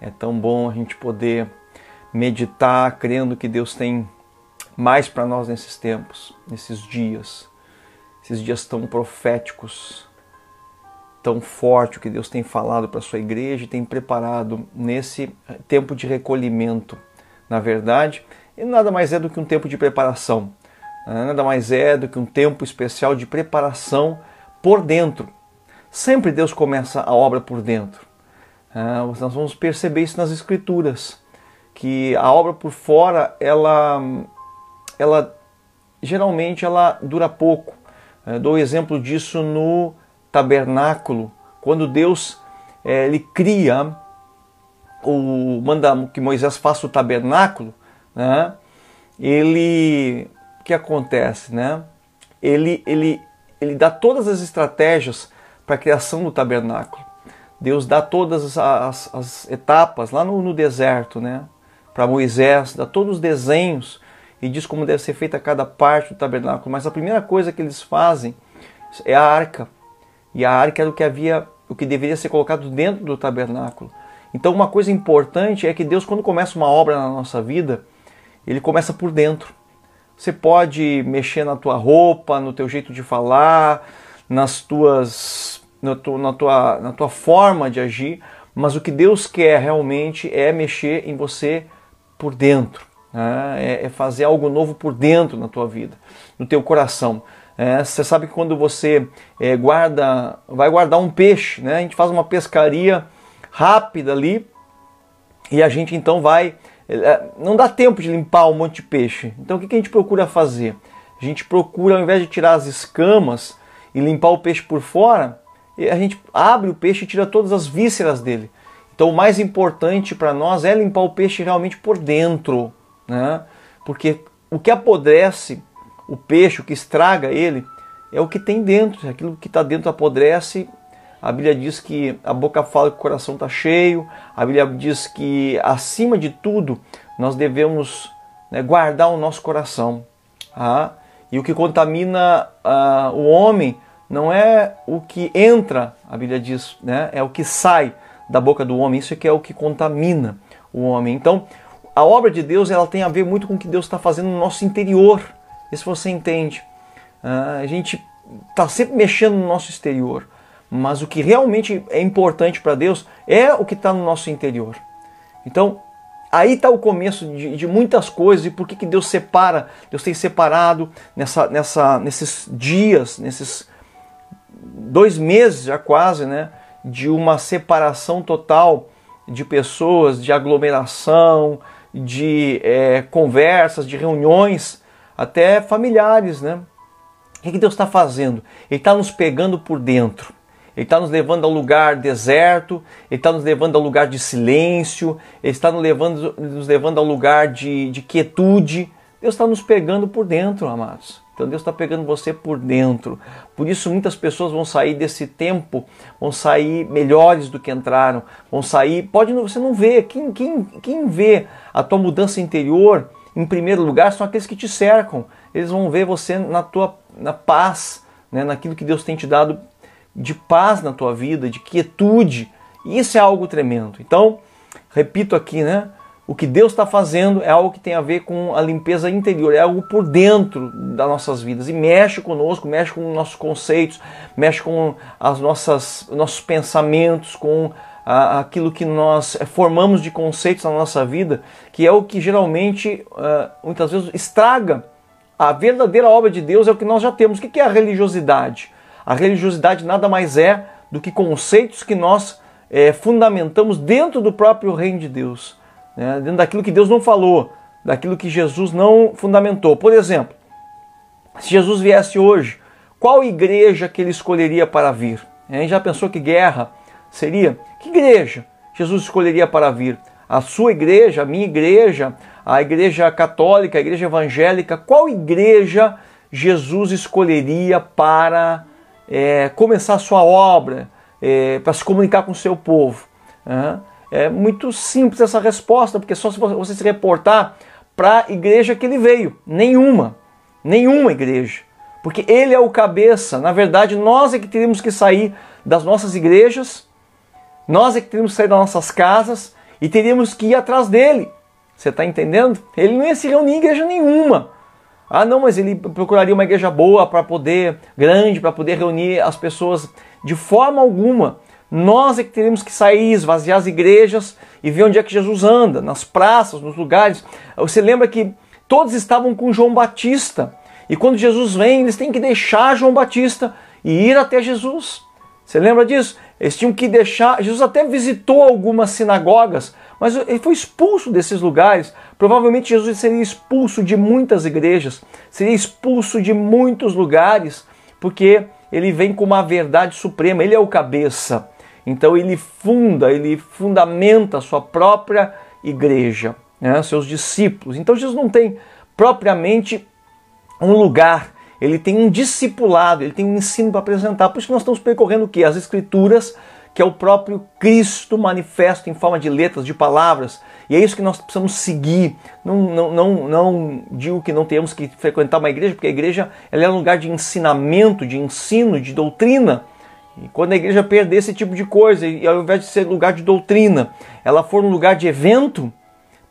É tão bom a gente poder meditar crendo que Deus tem mais para nós nesses tempos, nesses dias, esses dias tão proféticos, tão forte o que Deus tem falado para a sua igreja e tem preparado nesse tempo de recolhimento. Na verdade, e nada mais é do que um tempo de preparação, né? nada mais é do que um tempo especial de preparação por dentro. Sempre Deus começa a obra por dentro. É, nós vamos perceber isso nas Escrituras, que a obra por fora, ela, ela geralmente ela dura pouco. É, dou exemplo disso no tabernáculo, quando Deus é, ele cria o manda que Moisés faça o tabernáculo, né? Ele o que acontece, né? Ele ele ele dá todas as estratégias para a criação do tabernáculo. Deus dá todas as, as etapas lá no, no deserto, né? Para Moisés, dá todos os desenhos e diz como deve ser feita cada parte do tabernáculo. Mas a primeira coisa que eles fazem é a arca. E a arca era o que havia, o que deveria ser colocado dentro do tabernáculo. Então, uma coisa importante é que Deus, quando começa uma obra na nossa vida, ele começa por dentro. Você pode mexer na tua roupa, no teu jeito de falar, nas tuas na tua, na tua, na tua forma de agir, mas o que Deus quer realmente é mexer em você por dentro, né? é, é, fazer algo novo por dentro na tua vida, no teu coração. É, você sabe que quando você é, guarda, vai guardar um peixe, né? a gente faz uma pescaria rápida ali e a gente então vai. É, não dá tempo de limpar um monte de peixe. Então o que a gente procura fazer? A gente procura, ao invés de tirar as escamas e limpar o peixe por fora, a gente abre o peixe e tira todas as vísceras dele. Então o mais importante para nós é limpar o peixe realmente por dentro, né? Porque o que apodrece o peixe, o que estraga ele, é o que tem dentro. Aquilo que está dentro apodrece. A Bíblia diz que a boca fala que o coração está cheio. A Bíblia diz que acima de tudo nós devemos né, guardar o nosso coração. Ah? E o que contamina ah, o homem não é o que entra, a Bíblia diz, né? é o que sai da boca do homem, isso é que é o que contamina o homem. Então, a obra de Deus ela tem a ver muito com o que Deus está fazendo no nosso interior, isso você entende. Uh, a gente está sempre mexendo no nosso exterior, mas o que realmente é importante para Deus é o que está no nosso interior. Então, aí está o começo de, de, muitas coisas e por que, que Deus separa, Deus tem separado nessa, nessa, nesses dias, nesses dois meses já quase, né, de uma separação total de pessoas, de aglomeração, de é, conversas, de reuniões, até familiares, né? O que, que Deus está fazendo? Ele está nos pegando por dentro. Ele está nos levando ao lugar deserto, Ele está nos levando ao lugar de silêncio, Ele está nos levando, nos levando ao lugar de, de quietude. Deus está nos pegando por dentro, amados. Então Deus está pegando você por dentro. Por isso muitas pessoas vão sair desse tempo, vão sair melhores do que entraram, vão sair. Pode você não vê quem, quem, quem vê a tua mudança interior em primeiro lugar são aqueles que te cercam. Eles vão ver você na tua na paz, né, naquilo que Deus tem te dado de paz na tua vida, de quietude. E isso é algo tremendo. Então, repito aqui, né? O que Deus está fazendo é algo que tem a ver com a limpeza interior, é algo por dentro das nossas vidas e mexe conosco, mexe com nossos conceitos, mexe com as nossas nossos pensamentos, com a, aquilo que nós formamos de conceitos na nossa vida, que é o que geralmente muitas vezes estraga a verdadeira obra de Deus é o que nós já temos. O que é a religiosidade? A religiosidade nada mais é do que conceitos que nós fundamentamos dentro do próprio reino de Deus né, dentro daquilo que Deus não falou, daquilo que Jesus não fundamentou. Por exemplo, se Jesus viesse hoje, qual igreja que ele escolheria para vir? Gente já pensou que guerra seria? Que igreja Jesus escolheria para vir? A sua igreja, a minha igreja, a igreja católica, a igreja evangélica, qual igreja Jesus escolheria para é, começar a sua obra, é, para se comunicar com o seu povo? Uhum. É muito simples essa resposta, porque só se você se reportar para a igreja que ele veio. Nenhuma. Nenhuma igreja. Porque ele é o cabeça. Na verdade, nós é que teríamos que sair das nossas igrejas, nós é que teríamos que sair das nossas casas e teríamos que ir atrás dele. Você está entendendo? Ele não ia se reunir em igreja nenhuma. Ah, não, mas ele procuraria uma igreja boa para poder, grande, para poder reunir as pessoas de forma alguma. Nós é que teremos que sair, esvaziar as igrejas e ver onde é que Jesus anda, nas praças, nos lugares. Você lembra que todos estavam com João Batista. E quando Jesus vem, eles têm que deixar João Batista e ir até Jesus. Você lembra disso? Eles tinham que deixar. Jesus até visitou algumas sinagogas, mas ele foi expulso desses lugares. Provavelmente Jesus seria expulso de muitas igrejas, seria expulso de muitos lugares, porque ele vem com uma verdade suprema, ele é o cabeça. Então ele funda, ele fundamenta a sua própria igreja, né, seus discípulos. Então Jesus não tem propriamente um lugar, ele tem um discipulado, ele tem um ensino para apresentar. Por isso que nós estamos percorrendo o que? As escrituras, que é o próprio Cristo manifesto em forma de letras, de palavras. E é isso que nós precisamos seguir. Não, não, não, não digo que não temos que frequentar uma igreja, porque a igreja ela é um lugar de ensinamento, de ensino, de doutrina. E quando a igreja perder esse tipo de coisa, e ao invés de ser lugar de doutrina, ela for um lugar de evento,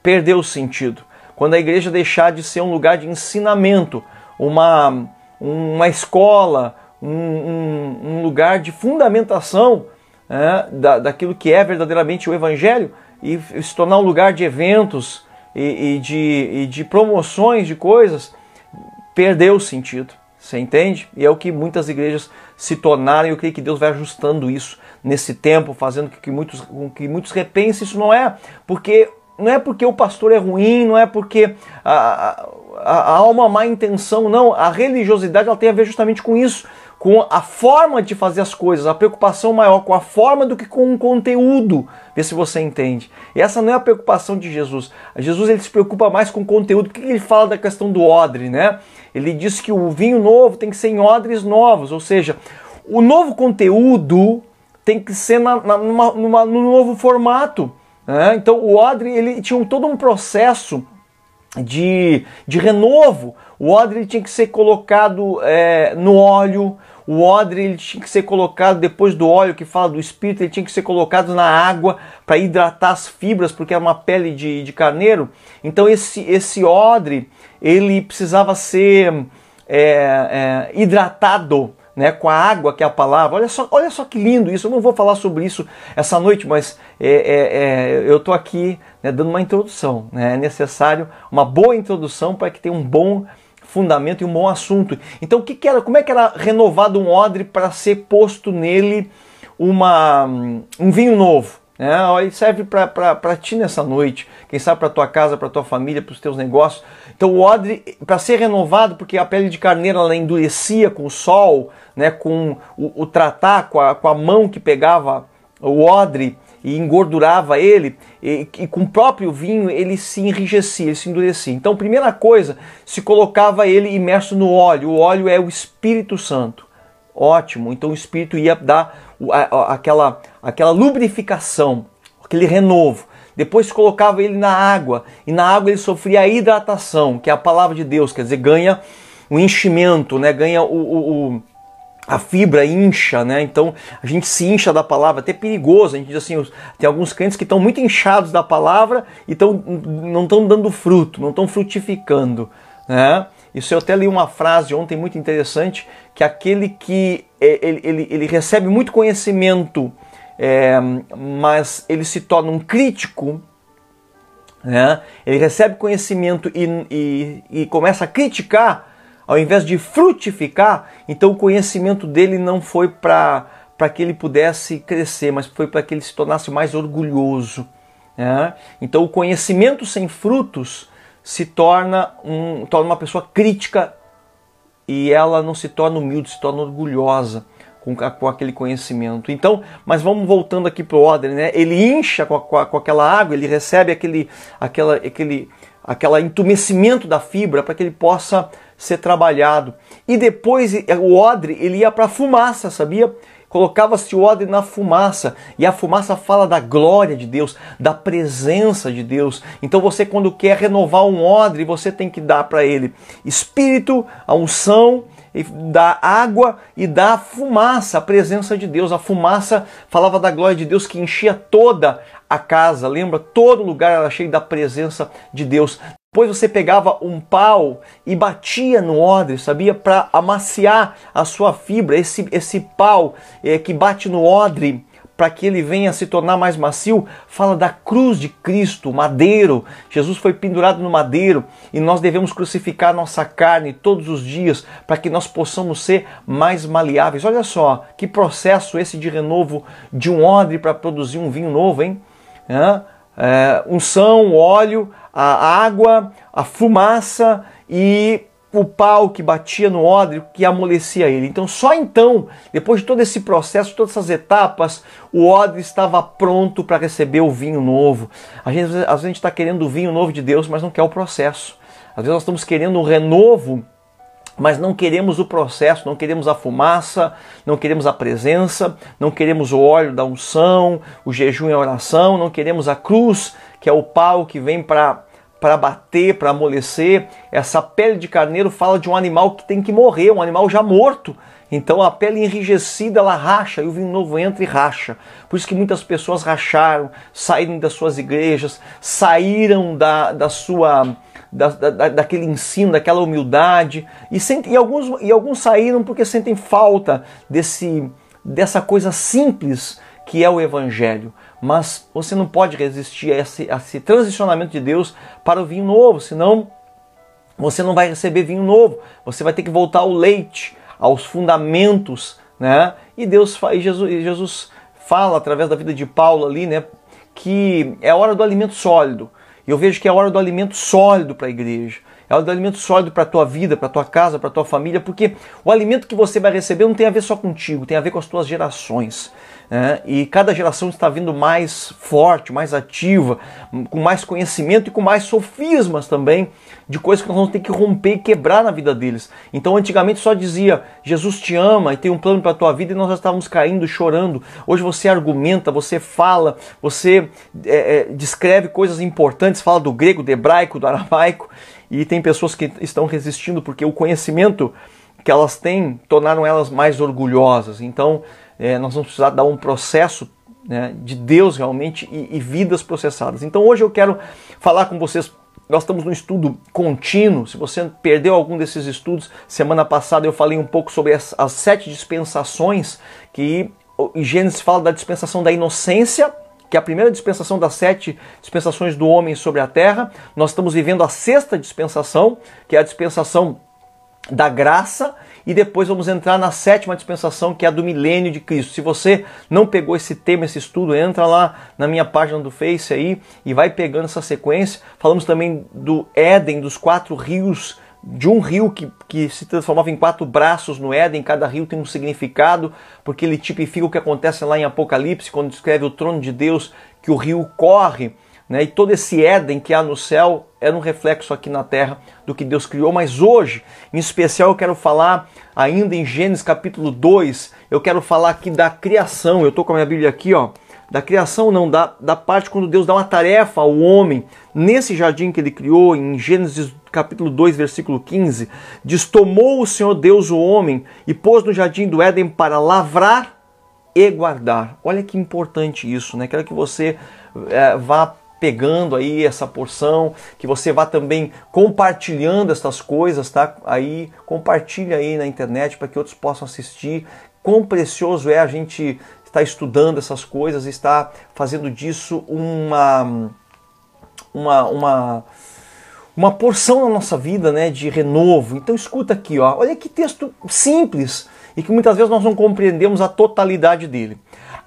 perdeu o sentido. Quando a igreja deixar de ser um lugar de ensinamento, uma, uma escola, um, um, um lugar de fundamentação é, da, daquilo que é verdadeiramente o Evangelho, e se tornar um lugar de eventos e, e, de, e de promoções de coisas, perdeu o sentido. Você entende? E é o que muitas igrejas se tornaram, e eu creio que Deus vai ajustando isso nesse tempo, fazendo com que muitos, com que muitos repensem. Isso não é porque não é porque o pastor é ruim, não é porque a, a, há uma má intenção, não. A religiosidade ela tem a ver justamente com isso, com a forma de fazer as coisas, a preocupação maior com a forma do que com o conteúdo. Vê se você entende. E essa não é a preocupação de Jesus. Jesus ele se preocupa mais com o conteúdo. Por que ele fala da questão do odre, né? Ele diz que o vinho novo tem que ser em odres novos, ou seja, o novo conteúdo tem que ser na, na, numa, numa, no novo formato. Né? Então o odre ele tinha todo um processo de, de renovo. O odre tinha que ser colocado é, no óleo, o odre ele tinha que ser colocado depois do óleo que fala do espírito, ele tinha que ser colocado na água para hidratar as fibras, porque era uma pele de, de carneiro. Então esse, esse odre ele precisava ser é, é, hidratado né, com a água que é a palavra. Olha só, olha só que lindo isso. Eu não vou falar sobre isso essa noite, mas é, é, é eu estou aqui né, dando uma introdução. Né? É necessário uma boa introdução para que tenha um bom fundamento e um bom assunto. Então, o que, que era? Como é que era renovado um odre para ser posto nele uma, um vinho novo? Né? Ele serve para ti nessa noite, quem sabe para tua casa, para tua família, para os teus negócios. Então o odre, para ser renovado, porque a pele de carneiro ela endurecia com o sol, né, com o, o tratar, com a, com a mão que pegava o odre e engordurava ele, e, e, com o próprio vinho ele se enrijecia, ele se endurecia. Então, primeira coisa, se colocava ele imerso no óleo. O óleo é o Espírito Santo. Ótimo, então o Espírito ia dar aquela, aquela lubrificação, aquele renovo. Depois colocava ele na água, e na água ele sofria a hidratação, que é a palavra de Deus, quer dizer, ganha o enchimento, né? ganha o, o, o a fibra incha, né? Então a gente se incha da palavra, até perigoso. A gente diz assim, tem alguns crentes que estão muito inchados da palavra e tão, não estão dando fruto, não estão frutificando, né? Isso eu até li uma frase ontem muito interessante, que aquele que é, ele, ele, ele recebe muito conhecimento, é, mas ele se torna um crítico, né? ele recebe conhecimento e, e, e começa a criticar, ao invés de frutificar, então o conhecimento dele não foi para que ele pudesse crescer, mas foi para que ele se tornasse mais orgulhoso. Né? Então o conhecimento sem frutos se torna, um, torna uma pessoa crítica e ela não se torna humilde, se torna orgulhosa com, com aquele conhecimento. Então, mas vamos voltando aqui para o ordem, né? Ele incha com, a, com, aquela água, ele recebe aquele, aquela, aquele, aquela entumecimento da fibra para que ele possa ser trabalhado. E depois o odre ele ia para a fumaça, sabia? colocava-se o odre na fumaça, e a fumaça fala da glória de Deus, da presença de Deus. Então você quando quer renovar um odre, você tem que dar para ele espírito, a unção, da água e da fumaça, a presença de Deus. A fumaça falava da glória de Deus que enchia toda a casa, lembra? Todo lugar era cheio da presença de Deus. Depois você pegava um pau e batia no odre, sabia? Para amaciar a sua fibra. Esse, esse pau é, que bate no odre para que ele venha se tornar mais macio, fala da cruz de Cristo, madeiro. Jesus foi pendurado no madeiro e nós devemos crucificar nossa carne todos os dias para que nós possamos ser mais maleáveis. Olha só que processo esse de renovo de um odre para produzir um vinho novo, hein? É, unção, óleo, a água, a fumaça e o pau que batia no odre que amolecia ele. Então, só então, depois de todo esse processo, todas essas etapas, o odre estava pronto para receber o vinho novo. A gente, às vezes a gente está querendo o vinho novo de Deus, mas não quer o processo. Às vezes nós estamos querendo um renovo, mas não queremos o processo, não queremos a fumaça, não queremos a presença, não queremos o óleo da unção, o jejum e a oração, não queremos a cruz, que é o pau que vem para para bater, para amolecer. Essa pele de carneiro fala de um animal que tem que morrer, um animal já morto. Então a pele enrijecida ela racha e o vinho novo entra e racha. Por isso que muitas pessoas racharam, saíram das suas igrejas, saíram da, da sua da, da, daquele ensino, daquela humildade e, sentem, e, alguns, e alguns saíram porque sentem falta desse, dessa coisa simples que é o Evangelho mas você não pode resistir a esse, a esse transicionamento de Deus para o vinho novo, senão você não vai receber vinho novo. Você vai ter que voltar ao leite, aos fundamentos, né? E Deus e Jesus, Jesus fala através da vida de Paulo ali, né, que é a hora do alimento sólido. E eu vejo que é a hora do alimento sólido para a igreja. É o alimento sólido para a tua vida, para a tua casa, para a tua família, porque o alimento que você vai receber não tem a ver só contigo, tem a ver com as tuas gerações. Né? E cada geração está vindo mais forte, mais ativa, com mais conhecimento e com mais sofismas também de coisas que nós vamos ter que romper e quebrar na vida deles. Então, antigamente só dizia Jesus te ama e tem um plano para a tua vida e nós já estávamos caindo, chorando. Hoje você argumenta, você fala, você é, é, descreve coisas importantes, fala do grego, do hebraico, do aramaico e tem pessoas que estão resistindo porque o conhecimento que elas têm tornaram elas mais orgulhosas. Então, é, nós vamos precisar dar um processo né, de Deus realmente e, e vidas processadas. Então, hoje eu quero falar com vocês nós estamos no estudo contínuo. Se você perdeu algum desses estudos, semana passada eu falei um pouco sobre as, as sete dispensações que Gênesis fala da dispensação da inocência, que é a primeira dispensação das sete dispensações do homem sobre a terra. Nós estamos vivendo a sexta dispensação, que é a dispensação da graça, e depois vamos entrar na sétima dispensação, que é a do milênio de Cristo. Se você não pegou esse tema, esse estudo, entra lá na minha página do Face aí e vai pegando essa sequência. Falamos também do Éden, dos quatro rios de um rio que, que se transformava em quatro braços no Éden, cada rio tem um significado, porque ele tipifica o que acontece lá em Apocalipse, quando descreve o trono de Deus, que o rio corre, né? e todo esse Éden que há no céu era um reflexo aqui na terra do que Deus criou. Mas hoje, em especial, eu quero falar, ainda em Gênesis capítulo 2, eu quero falar aqui da criação. Eu estou com a minha Bíblia aqui, ó da criação, não, da, da parte quando Deus dá uma tarefa ao homem, nesse jardim que ele criou, em Gênesis capítulo 2, versículo 15, diz: Tomou o Senhor Deus o homem e pôs no jardim do Éden para lavrar e guardar. Olha que importante isso, né? Quero que você é, vá pegando aí essa porção, que você vá também compartilhando essas coisas, tá? Aí compartilha aí na internet para que outros possam assistir. Quão precioso é a gente está estudando essas coisas, está fazendo disso uma, uma, uma, uma porção na nossa vida né, de renovo. Então escuta aqui, ó, olha que texto simples e que muitas vezes nós não compreendemos a totalidade dele.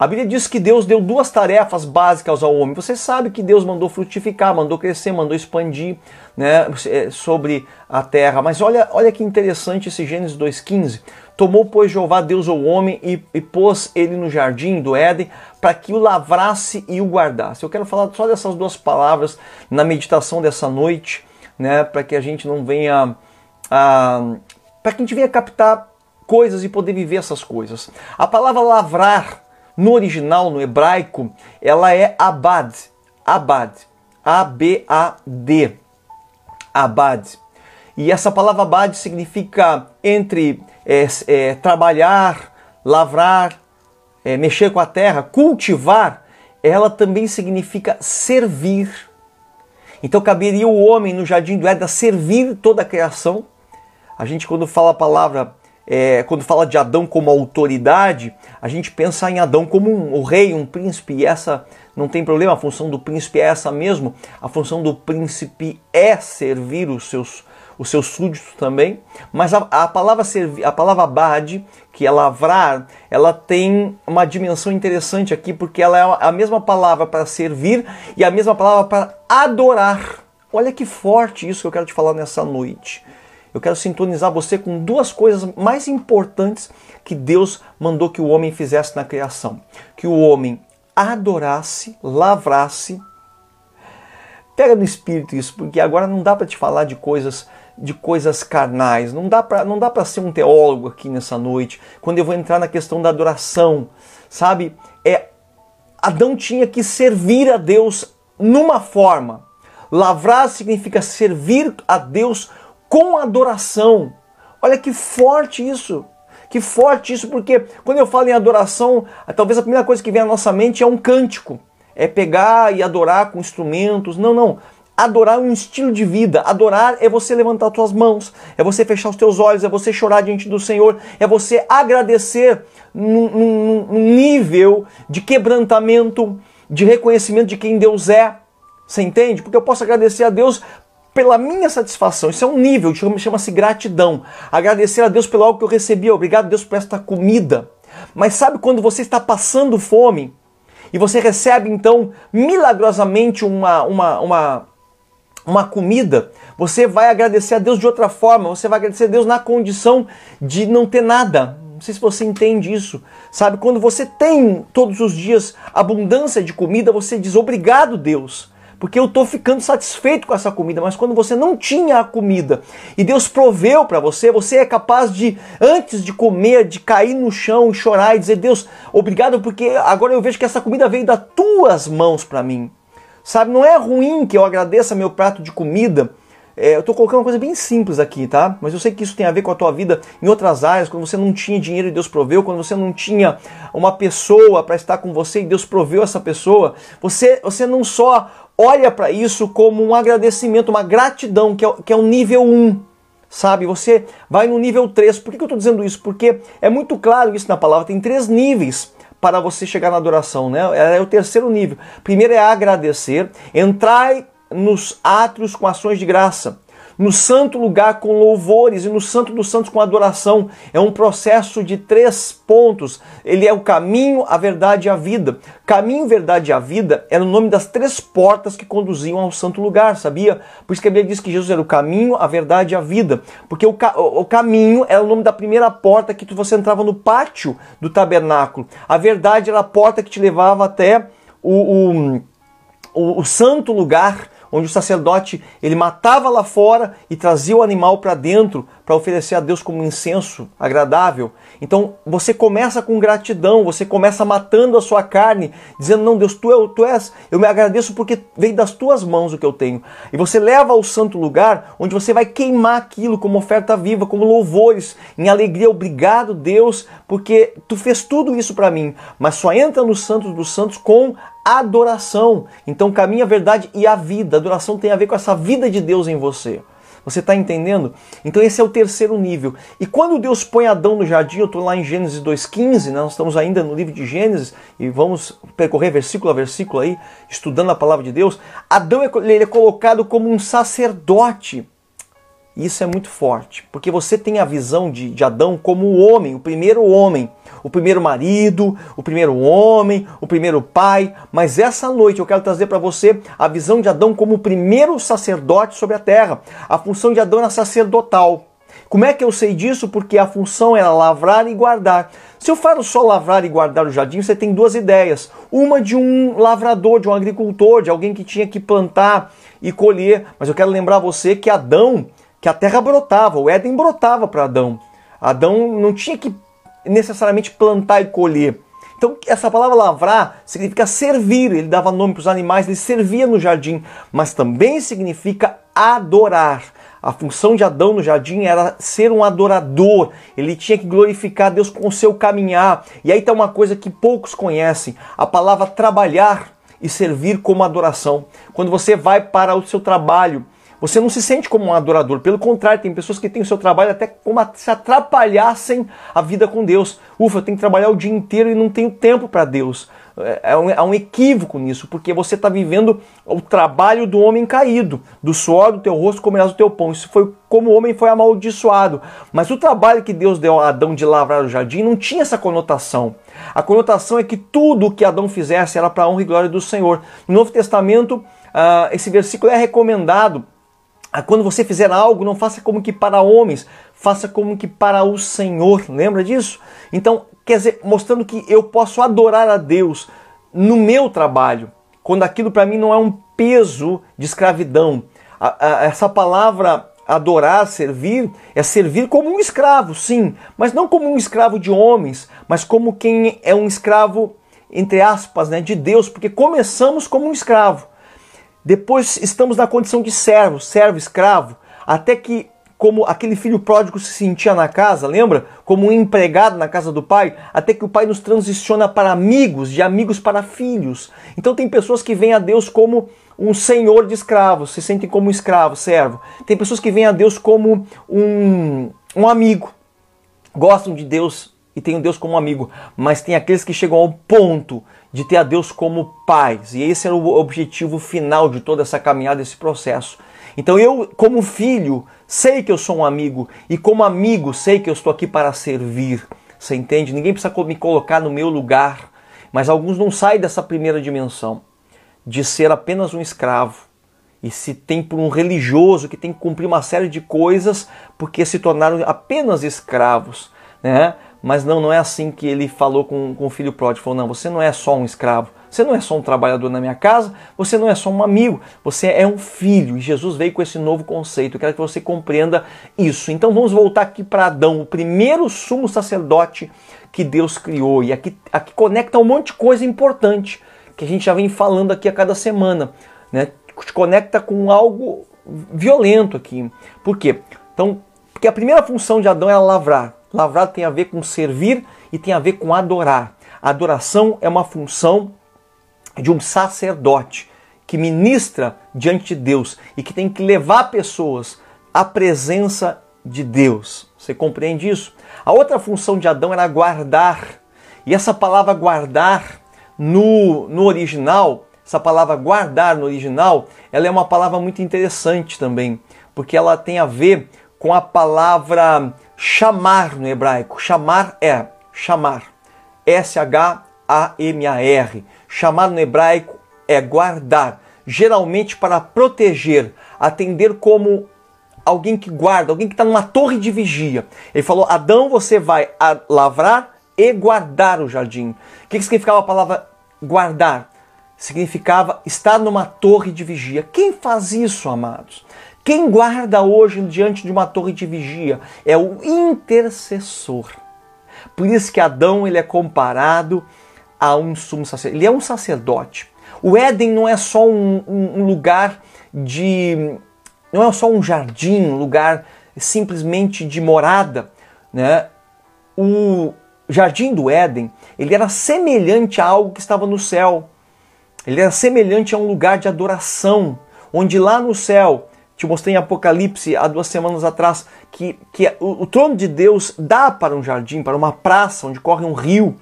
A Bíblia diz que Deus deu duas tarefas básicas ao homem. Você sabe que Deus mandou frutificar, mandou crescer, mandou expandir né, é, sobre a terra. Mas olha, olha que interessante esse Gênesis 2,15. Tomou, pois, Jeová Deus o homem e, e pôs ele no jardim do Éden para que o lavrasse e o guardasse. Eu quero falar só dessas duas palavras na meditação dessa noite, né, para que a gente não venha. Ah, para que a gente venha captar coisas e poder viver essas coisas. A palavra lavrar no original, no hebraico, ela é abad. Abad. A-B-A-D. Abad. E essa palavra abad significa entre é, é, trabalhar, lavrar, é, mexer com a terra, cultivar. ela também significa servir. Então caberia o homem no jardim do Éden servir toda a criação. A gente quando fala a palavra, é, quando fala de Adão como autoridade, a gente pensa em Adão como um, o rei, um príncipe, e essa não tem problema, a função do príncipe é essa mesmo. A função do príncipe é servir os seus os seus súditos também, mas a, a palavra servir, a palavra bad, que é lavrar, ela tem uma dimensão interessante aqui, porque ela é a mesma palavra para servir e a mesma palavra para adorar. Olha que forte isso que eu quero te falar nessa noite. Eu quero sintonizar você com duas coisas mais importantes que Deus mandou que o homem fizesse na criação: que o homem adorasse, lavrasse. Pega no espírito isso, porque agora não dá para te falar de coisas de coisas carnais. Não dá para não dá para ser um teólogo aqui nessa noite. Quando eu vou entrar na questão da adoração, sabe? É Adão tinha que servir a Deus numa forma. Lavrar significa servir a Deus com adoração. Olha que forte isso. Que forte isso, porque quando eu falo em adoração, talvez a primeira coisa que vem à nossa mente é um cântico. É pegar e adorar com instrumentos. Não, não. Adorar é um estilo de vida. Adorar é você levantar as suas mãos, é você fechar os teus olhos, é você chorar diante do Senhor, é você agradecer num, num, num nível de quebrantamento, de reconhecimento de quem Deus é. Você entende? Porque eu posso agradecer a Deus pela minha satisfação. Isso é um nível, chama-se gratidão. Agradecer a Deus pelo algo que eu recebi. Obrigado, Deus, por esta comida. Mas sabe quando você está passando fome e você recebe então milagrosamente uma, uma, uma, uma comida, você vai agradecer a Deus de outra forma, você vai agradecer a Deus na condição de não ter nada. Não sei se você entende isso. Sabe, quando você tem todos os dias abundância de comida, você diz obrigado, Deus, porque eu estou ficando satisfeito com essa comida. Mas quando você não tinha a comida e Deus proveu para você, você é capaz de, antes de comer, de cair no chão e chorar e dizer: Deus, obrigado, porque agora eu vejo que essa comida veio das tuas mãos para mim. Sabe, não é ruim que eu agradeça meu prato de comida. É, eu estou colocando uma coisa bem simples aqui, tá? Mas eu sei que isso tem a ver com a tua vida em outras áreas, quando você não tinha dinheiro e Deus proveu, quando você não tinha uma pessoa para estar com você e Deus proveu essa pessoa. Você, você não só olha para isso como um agradecimento, uma gratidão, que é, que é o nível 1 sabe? Você vai no nível 3. Por que eu estou dizendo isso? Porque é muito claro isso na palavra, tem três níveis para você chegar na adoração, né? É o terceiro nível. Primeiro é agradecer, entrai nos átrios com ações de graça no santo lugar com louvores e no santo dos santos com adoração. É um processo de três pontos. Ele é o caminho, a verdade e a vida. Caminho, verdade e a vida era o nome das três portas que conduziam ao santo lugar, sabia? Por isso que a Bíblia diz que Jesus era o caminho, a verdade e a vida. Porque o, ca o caminho era o nome da primeira porta que você entrava no pátio do tabernáculo. A verdade era a porta que te levava até o, o, o, o santo lugar onde o sacerdote ele matava lá fora e trazia o animal para dentro para oferecer a Deus como incenso agradável. Então você começa com gratidão, você começa matando a sua carne, dizendo: Não, Deus, tu, é, tu és, eu me agradeço porque veio das tuas mãos o que eu tenho. E você leva ao santo lugar onde você vai queimar aquilo como oferta viva, como louvores, em alegria. Obrigado, Deus, porque tu fez tudo isso para mim. Mas só entra no Santo dos Santos com adoração. Então, caminho, a verdade e a vida. Adoração tem a ver com essa vida de Deus em você. Você está entendendo? Então esse é o terceiro nível. E quando Deus põe Adão no jardim, eu estou lá em Gênesis 2,15, né? nós estamos ainda no livro de Gênesis e vamos percorrer versículo a versículo aí, estudando a palavra de Deus. Adão é, ele é colocado como um sacerdote. Isso é muito forte, porque você tem a visão de, de Adão como o homem, o primeiro homem o primeiro marido, o primeiro homem, o primeiro pai, mas essa noite eu quero trazer para você a visão de Adão como o primeiro sacerdote sobre a terra. A função de Adão era sacerdotal. Como é que eu sei disso? Porque a função era lavrar e guardar. Se eu falo só lavrar e guardar o jardim, você tem duas ideias. Uma de um lavrador, de um agricultor, de alguém que tinha que plantar e colher. Mas eu quero lembrar você que Adão, que a terra brotava, o Éden brotava para Adão. Adão não tinha que necessariamente plantar e colher. Então, essa palavra lavrar significa servir, ele dava nome para os animais, ele servia no jardim, mas também significa adorar. A função de Adão no jardim era ser um adorador. Ele tinha que glorificar Deus com o seu caminhar. E aí está uma coisa que poucos conhecem: a palavra trabalhar e servir como adoração. Quando você vai para o seu trabalho, você não se sente como um adorador. Pelo contrário, tem pessoas que têm o seu trabalho até como se atrapalhassem a vida com Deus. Ufa, eu tenho que trabalhar o dia inteiro e não tenho tempo para Deus. É um, é um, equívoco nisso, porque você está vivendo o trabalho do homem caído. Do suor do teu rosto comerás o teu pão. Isso foi como o homem foi amaldiçoado. Mas o trabalho que Deus deu a Adão de lavrar o jardim não tinha essa conotação. A conotação é que tudo o que Adão fizesse era para a honra e glória do Senhor. No Novo Testamento, uh, esse versículo é recomendado quando você fizer algo, não faça como que para homens, faça como que para o Senhor. Lembra disso? Então, quer dizer, mostrando que eu posso adorar a Deus no meu trabalho, quando aquilo para mim não é um peso de escravidão. Essa palavra adorar, servir, é servir como um escravo, sim, mas não como um escravo de homens, mas como quem é um escravo, entre aspas, né, de Deus, porque começamos como um escravo. Depois estamos na condição de servo, servo, escravo, até que, como aquele filho pródigo se sentia na casa, lembra? Como um empregado na casa do pai, até que o pai nos transiciona para amigos, de amigos para filhos. Então tem pessoas que veem a Deus como um senhor de escravos, se sentem como um escravo, servo. Tem pessoas que veem a Deus como um, um amigo, gostam de Deus e têm Deus como amigo, mas tem aqueles que chegam ao ponto de ter a Deus como pais. E esse era o objetivo final de toda essa caminhada, esse processo. Então eu, como filho, sei que eu sou um amigo e como amigo sei que eu estou aqui para servir. Você entende? Ninguém precisa me colocar no meu lugar, mas alguns não saem dessa primeira dimensão de ser apenas um escravo e se tem por um religioso que tem que cumprir uma série de coisas porque se tornaram apenas escravos, né? Mas não, não é assim que ele falou com, com o filho pródigo. Falou, não, você não é só um escravo, você não é só um trabalhador na minha casa, você não é só um amigo, você é um filho. E Jesus veio com esse novo conceito. Eu quero que você compreenda isso. Então vamos voltar aqui para Adão, o primeiro sumo sacerdote que Deus criou. E aqui, aqui conecta um monte de coisa importante que a gente já vem falando aqui a cada semana. Né? Te conecta com algo violento aqui. Por quê? Então, porque a primeira função de Adão era lavrar. Lavrar tem a ver com servir e tem a ver com adorar. A adoração é uma função de um sacerdote que ministra diante de Deus e que tem que levar pessoas à presença de Deus. Você compreende isso? A outra função de Adão era guardar. E essa palavra guardar no, no original, essa palavra guardar no original, ela é uma palavra muito interessante também, porque ela tem a ver com a palavra chamar no hebraico. Chamar é chamar. S-H-A-M-A-R. Chamar no hebraico é guardar, geralmente para proteger, atender como alguém que guarda, alguém que está numa torre de vigia. Ele falou: Adão, você vai lavrar e guardar o jardim. O que, significava a palavra guardar? Significava estar numa torre de vigia. Quem faz isso, amados? Quem guarda hoje diante de uma torre de vigia é o intercessor. Por isso que Adão ele é comparado a um sumo sacerdote. Ele é um sacerdote. O Éden não é só um, um, um lugar de. não é só um jardim, um lugar simplesmente de morada. Né? O jardim do Éden ele era semelhante a algo que estava no céu. Ele era semelhante a um lugar de adoração, onde lá no céu te mostrei em Apocalipse há duas semanas atrás que, que o, o trono de Deus dá para um jardim, para uma praça onde corre um rio.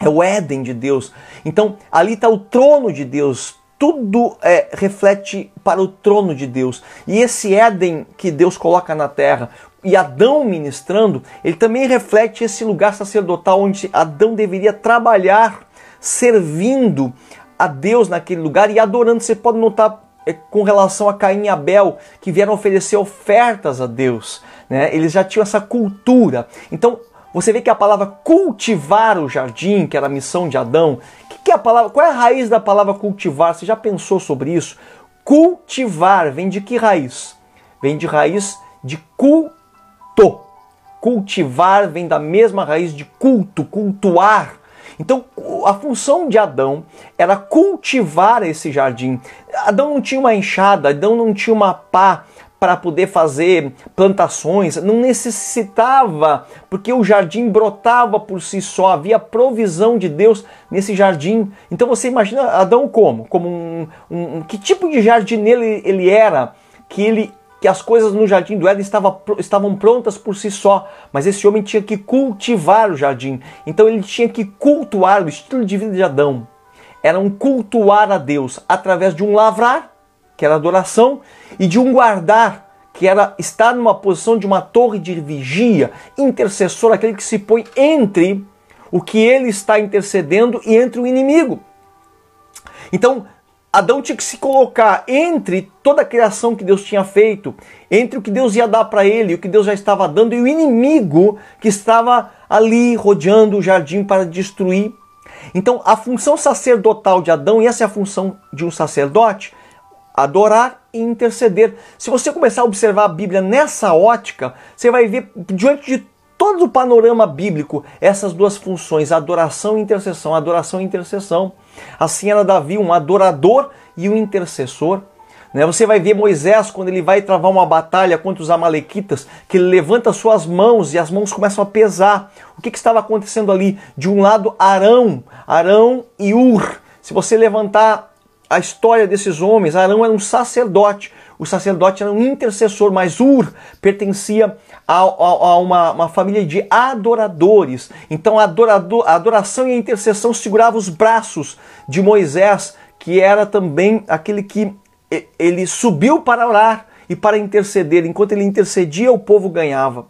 É o Éden de Deus. Então ali está o trono de Deus. Tudo é, reflete para o trono de Deus. E esse Éden que Deus coloca na terra, e Adão ministrando, ele também reflete esse lugar sacerdotal onde Adão deveria trabalhar servindo a Deus naquele lugar e adorando. Você pode notar com relação a Caim e Abel, que vieram oferecer ofertas a Deus. Né? Eles já tinham essa cultura. Então, você vê que a palavra cultivar o jardim, que era a missão de Adão, que, que é a palavra, qual é a raiz da palavra cultivar? Você já pensou sobre isso? Cultivar vem de que raiz? Vem de raiz de culto. Cultivar vem da mesma raiz de culto, cultuar. Então, a função de Adão era cultivar esse jardim. Adão não tinha uma enxada, Adão não tinha uma pá para poder fazer plantações, não necessitava, porque o jardim brotava por si só, havia provisão de Deus nesse jardim. Então você imagina Adão como? Como um, um que tipo de jardineiro ele, ele era? Que ele que as coisas no jardim do Éden estavam, estavam prontas por si só, mas esse homem tinha que cultivar o jardim. Então ele tinha que cultuar o estilo de vida de Adão. Era um cultuar a Deus através de um lavrar, que era adoração, e de um guardar, que era estar numa posição de uma torre de vigia, intercessor, aquele que se põe entre o que ele está intercedendo e entre o inimigo. Então, Adão tinha que se colocar entre toda a criação que Deus tinha feito, entre o que Deus ia dar para ele, o que Deus já estava dando, e o inimigo que estava ali rodeando o jardim para destruir. Então, a função sacerdotal de Adão, e essa é a função de um sacerdote, adorar e interceder. Se você começar a observar a Bíblia nessa ótica, você vai ver diante de todo o panorama bíblico essas duas funções, adoração e intercessão, adoração e intercessão. Assim era Davi, um adorador e um intercessor. Né? Você vai ver Moisés quando ele vai travar uma batalha contra os Amalequitas, que ele levanta suas mãos e as mãos começam a pesar. O que, que estava acontecendo ali? De um lado, Arão, Arão e Ur. Se você levantar a história desses homens, Arão era um sacerdote, o sacerdote era um intercessor, mas Ur pertencia a, a, a uma, uma, família de adoradores. Então a, adorador, a adoração e a intercessão seguravam os braços de Moisés, que era também aquele que ele subiu para orar e para interceder. Enquanto ele intercedia, o povo ganhava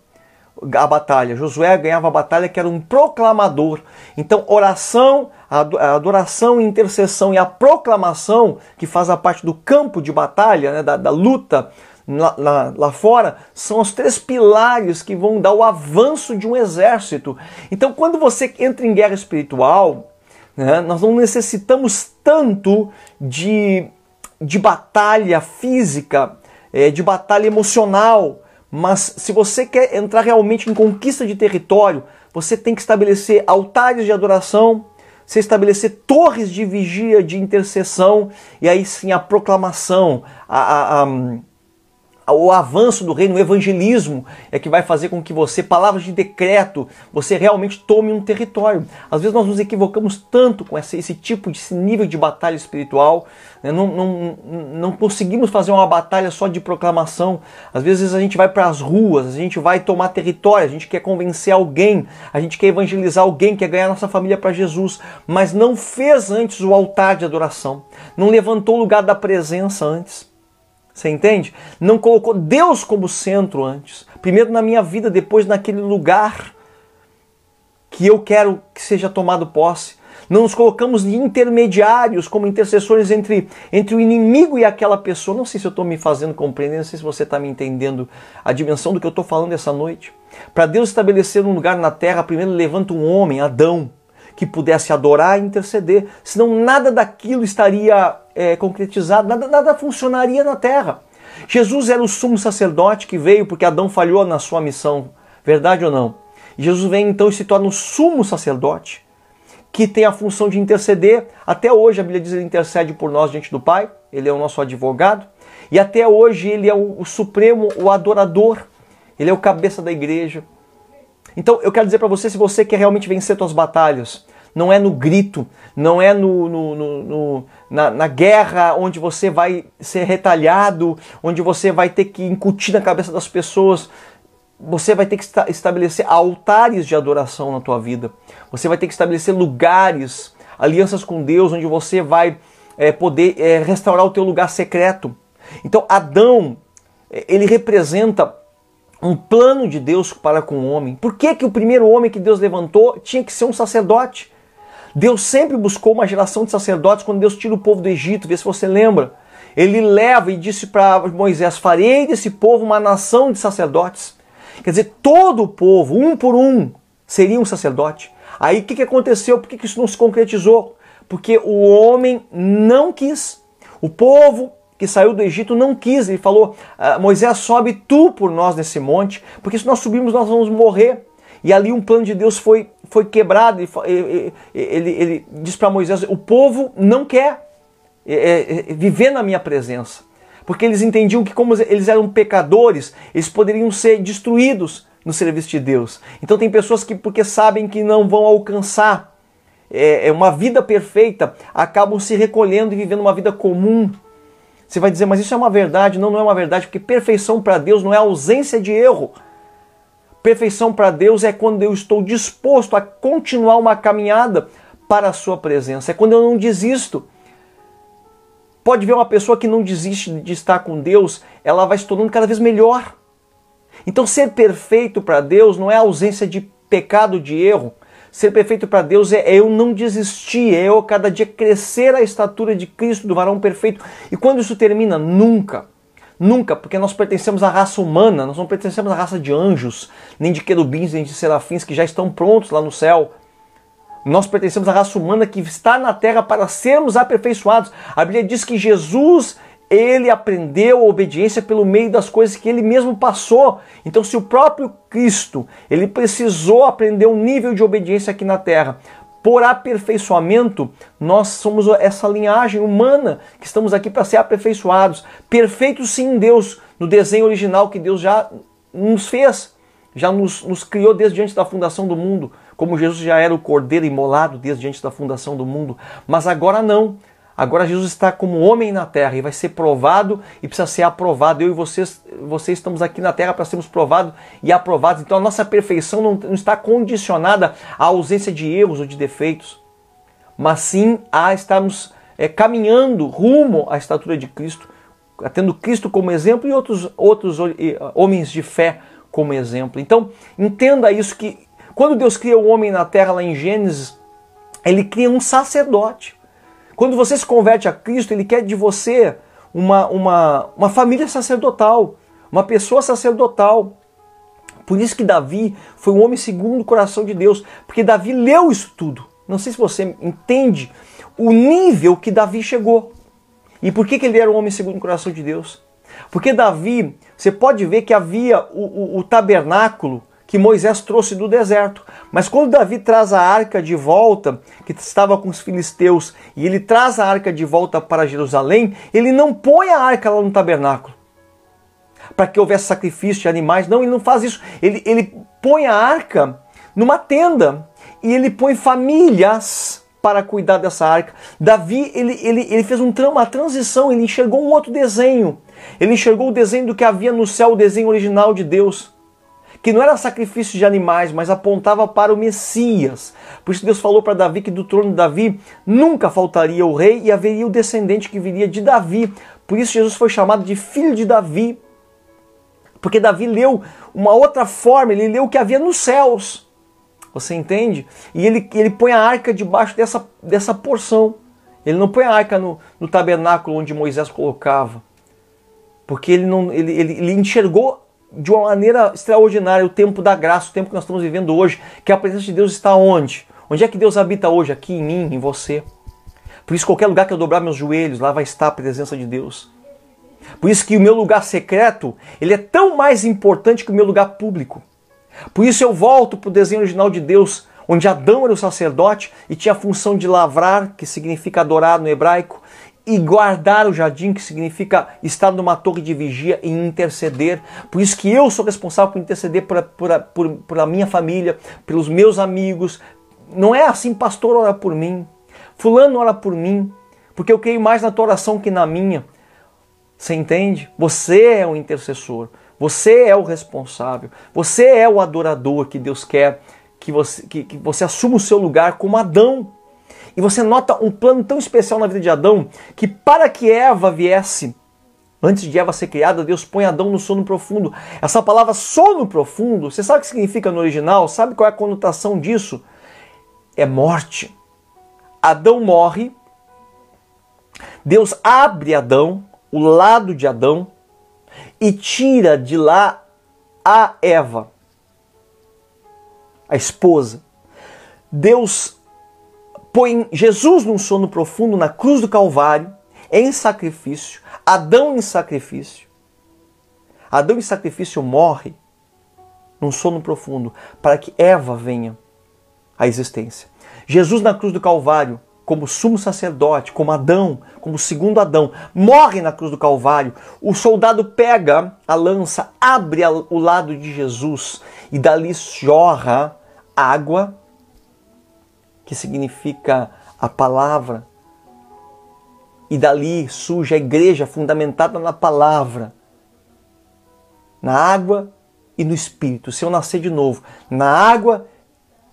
a batalha. Josué ganhava a batalha que era um proclamador. Então, oração, adoração, intercessão e a proclamação, que faz a parte do campo de batalha, né, da, da luta lá, lá, lá, fora, são os três pilares que vão dar o avanço de um exército. Então, quando você entra em guerra espiritual, né, nós não necessitamos tanto de, de batalha física, é, de batalha emocional mas se você quer entrar realmente em conquista de território, você tem que estabelecer altares de adoração, você estabelecer torres de vigia, de intercessão, e aí sim a proclamação, a, a, a o avanço do reino, o evangelismo é que vai fazer com que você, palavras de decreto, você realmente tome um território. Às vezes nós nos equivocamos tanto com esse, esse tipo de esse nível de batalha espiritual, né? não, não, não conseguimos fazer uma batalha só de proclamação. Às vezes a gente vai para as ruas, a gente vai tomar território, a gente quer convencer alguém, a gente quer evangelizar alguém, quer ganhar nossa família para Jesus, mas não fez antes o altar de adoração, não levantou o lugar da presença antes. Você entende? Não colocou Deus como centro antes. Primeiro na minha vida, depois naquele lugar que eu quero que seja tomado posse. Não nos colocamos de intermediários como intercessores entre, entre o inimigo e aquela pessoa. Não sei se eu estou me fazendo compreender, não sei se você está me entendendo a dimensão do que eu estou falando essa noite. Para Deus estabelecer um lugar na terra, primeiro levanta um homem, Adão que pudesse adorar e interceder, senão nada daquilo estaria é, concretizado, nada, nada funcionaria na terra. Jesus era o sumo sacerdote que veio porque Adão falhou na sua missão, verdade ou não? Jesus vem então e se torna o sumo sacerdote, que tem a função de interceder. Até hoje a Bíblia diz que ele intercede por nós diante do Pai, ele é o nosso advogado, e até hoje ele é o, o supremo, o adorador, ele é o cabeça da igreja, então eu quero dizer para você, se você quer realmente vencer suas batalhas, não é no grito, não é no, no, no, no na, na, guerra onde você vai ser retalhado, onde você vai ter que incutir na cabeça das pessoas. Você vai ter que estabelecer altares de adoração na tua vida. Você vai ter que estabelecer lugares, alianças com Deus, onde você vai é, poder é, restaurar o teu lugar secreto. Então Adão, ele representa um plano de Deus para com o homem. Por que, que o primeiro homem que Deus levantou tinha que ser um sacerdote? Deus sempre buscou uma geração de sacerdotes quando Deus tira o povo do Egito, vê se você lembra. Ele leva e disse para Moisés: Farei desse povo uma nação de sacerdotes. Quer dizer, todo o povo, um por um, seria um sacerdote. Aí o que, que aconteceu? Por que, que isso não se concretizou? Porque o homem não quis. O povo que saiu do Egito não quis. Ele falou: ah, Moisés, sobe tu por nós nesse monte, porque se nós subirmos nós vamos morrer. E ali um plano de Deus foi, foi quebrado. Ele, ele, ele diz para Moisés: O povo não quer é, é, viver na minha presença. Porque eles entendiam que, como eles eram pecadores, eles poderiam ser destruídos no serviço de Deus. Então, tem pessoas que, porque sabem que não vão alcançar é, é uma vida perfeita, acabam se recolhendo e vivendo uma vida comum. Você vai dizer, mas isso é uma verdade? Não, não é uma verdade, porque perfeição para Deus não é ausência de erro. Perfeição para Deus é quando eu estou disposto a continuar uma caminhada para a Sua presença. É quando eu não desisto. Pode ver uma pessoa que não desiste de estar com Deus, ela vai se tornando cada vez melhor. Então, ser perfeito para Deus não é ausência de pecado, de erro. Ser perfeito para Deus é eu não desistir, é eu cada dia crescer a estatura de Cristo, do varão perfeito. E quando isso termina? Nunca. Nunca, porque nós pertencemos à raça humana, nós não pertencemos à raça de anjos, nem de querubins, nem de serafins que já estão prontos lá no céu. Nós pertencemos à raça humana que está na terra para sermos aperfeiçoados. A Bíblia diz que Jesus, ele aprendeu a obediência pelo meio das coisas que ele mesmo passou. Então, se o próprio Cristo, ele precisou aprender um nível de obediência aqui na terra por aperfeiçoamento, nós somos essa linhagem humana que estamos aqui para ser aperfeiçoados. Perfeitos sim em Deus, no desenho original que Deus já nos fez, já nos, nos criou desde antes da fundação do mundo, como Jesus já era o cordeiro imolado desde antes da fundação do mundo. Mas agora não. Agora Jesus está como homem na terra e vai ser provado e precisa ser aprovado. Eu e vocês, vocês estamos aqui na terra para sermos provados e aprovados. Então a nossa perfeição não, não está condicionada à ausência de erros ou de defeitos, mas sim a estarmos é, caminhando rumo à estatura de Cristo, tendo Cristo como exemplo e outros, outros homens de fé como exemplo. Então entenda isso que quando Deus cria o homem na terra lá em Gênesis, ele cria um sacerdote. Quando você se converte a Cristo, Ele quer de você uma, uma, uma família sacerdotal, uma pessoa sacerdotal. Por isso que Davi foi um homem segundo o coração de Deus, porque Davi leu isso tudo. Não sei se você entende o nível que Davi chegou. E por que, que ele era um homem segundo o coração de Deus? Porque Davi, você pode ver que havia o, o, o tabernáculo que Moisés trouxe do deserto. Mas quando Davi traz a arca de volta, que estava com os filisteus, e ele traz a arca de volta para Jerusalém, ele não põe a arca lá no tabernáculo para que houvesse sacrifício de animais. Não, ele não faz isso. Ele, ele põe a arca numa tenda e ele põe famílias para cuidar dessa arca. Davi ele, ele, ele fez um, uma transição, ele enxergou um outro desenho. Ele enxergou o desenho do que havia no céu, o desenho original de Deus que não era sacrifício de animais, mas apontava para o Messias. Por isso Deus falou para Davi que do trono de Davi nunca faltaria o rei e haveria o descendente que viria de Davi. Por isso Jesus foi chamado de filho de Davi. Porque Davi leu uma outra forma, ele leu o que havia nos céus. Você entende? E ele, ele põe a arca debaixo dessa, dessa porção. Ele não põe a arca no, no tabernáculo onde Moisés colocava. Porque ele, não, ele, ele, ele enxergou de uma maneira extraordinária o tempo da graça, o tempo que nós estamos vivendo hoje, que a presença de Deus está onde? Onde é que Deus habita hoje? Aqui em mim, em você. Por isso, qualquer lugar que eu dobrar meus joelhos, lá vai estar a presença de Deus. Por isso que o meu lugar secreto, ele é tão mais importante que o meu lugar público. Por isso eu volto para o desenho original de Deus, onde Adão era o sacerdote e tinha a função de lavrar, que significa adorar no hebraico, e guardar o jardim, que significa estar numa torre de vigia e interceder. Por isso que eu sou responsável por interceder por, por, por, por a minha família, pelos meus amigos. Não é assim, pastor ora por mim, fulano ora por mim, porque eu creio mais na tua oração que na minha. Você entende? Você é o intercessor, você é o responsável, você é o adorador que Deus quer que você, que, que você assuma o seu lugar como Adão. E você nota um plano tão especial na vida de Adão que para que Eva viesse, antes de Eva ser criada, Deus põe Adão no sono profundo. Essa palavra sono profundo, você sabe o que significa no original? Sabe qual é a conotação disso? É morte. Adão morre, Deus abre Adão, o lado de Adão, e tira de lá a Eva, a esposa. Deus põe Jesus num sono profundo na cruz do Calvário, em sacrifício, Adão em sacrifício. Adão em sacrifício morre num sono profundo para que Eva venha à existência. Jesus na cruz do Calvário como sumo sacerdote, como Adão, como segundo Adão, morre na cruz do Calvário. O soldado pega a lança, abre o lado de Jesus e dali jorra água, que significa a palavra. E dali surge a igreja fundamentada na palavra, na água e no espírito. Se eu nascer de novo, na água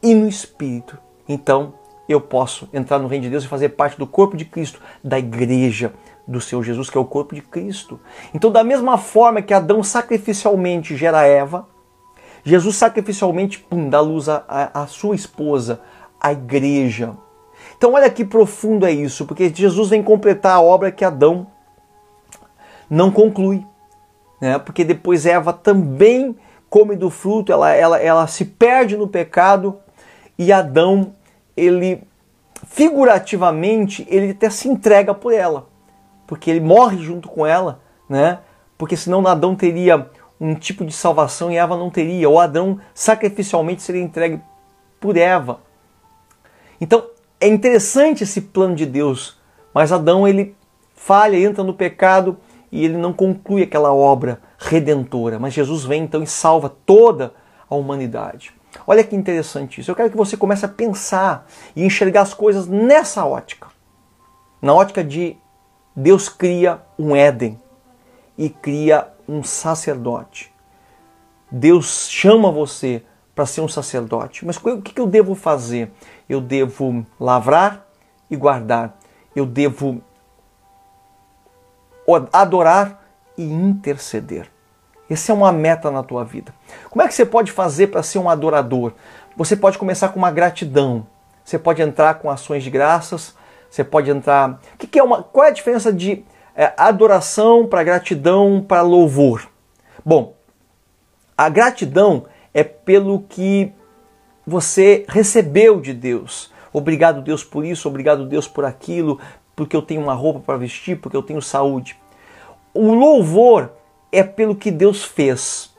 e no espírito, então eu posso entrar no reino de Deus e fazer parte do corpo de Cristo, da igreja do Senhor Jesus, que é o corpo de Cristo. Então, da mesma forma que Adão sacrificialmente gera Eva, Jesus sacrificialmente pum, dá luz à, sua esposa, a igreja. Então, olha que profundo é isso, porque Jesus vem completar a obra que Adão não conclui. Né? Porque depois Eva também come do fruto, ela, ela, ela se perde no pecado e Adão ele figurativamente, ele até se entrega por ela, porque ele morre junto com ela, né? Porque senão Adão teria um tipo de salvação e Eva não teria, ou Adão sacrificialmente seria entregue por Eva. Então, é interessante esse plano de Deus, mas Adão ele falha, entra no pecado e ele não conclui aquela obra redentora. Mas Jesus vem então e salva toda a humanidade. Olha que interessante isso. Eu quero que você comece a pensar e enxergar as coisas nessa ótica. Na ótica de Deus cria um Éden e cria um sacerdote. Deus chama você para ser um sacerdote. Mas o que eu devo fazer? Eu devo lavrar e guardar. Eu devo adorar e interceder. Essa é uma meta na tua vida. Como é que você pode fazer para ser um adorador? Você pode começar com uma gratidão. Você pode entrar com ações de graças. Você pode entrar. O que é uma? Qual é a diferença de é, adoração para gratidão para louvor? Bom, a gratidão é pelo que você recebeu de Deus. Obrigado Deus por isso, obrigado Deus por aquilo, porque eu tenho uma roupa para vestir, porque eu tenho saúde. O louvor é pelo que Deus fez.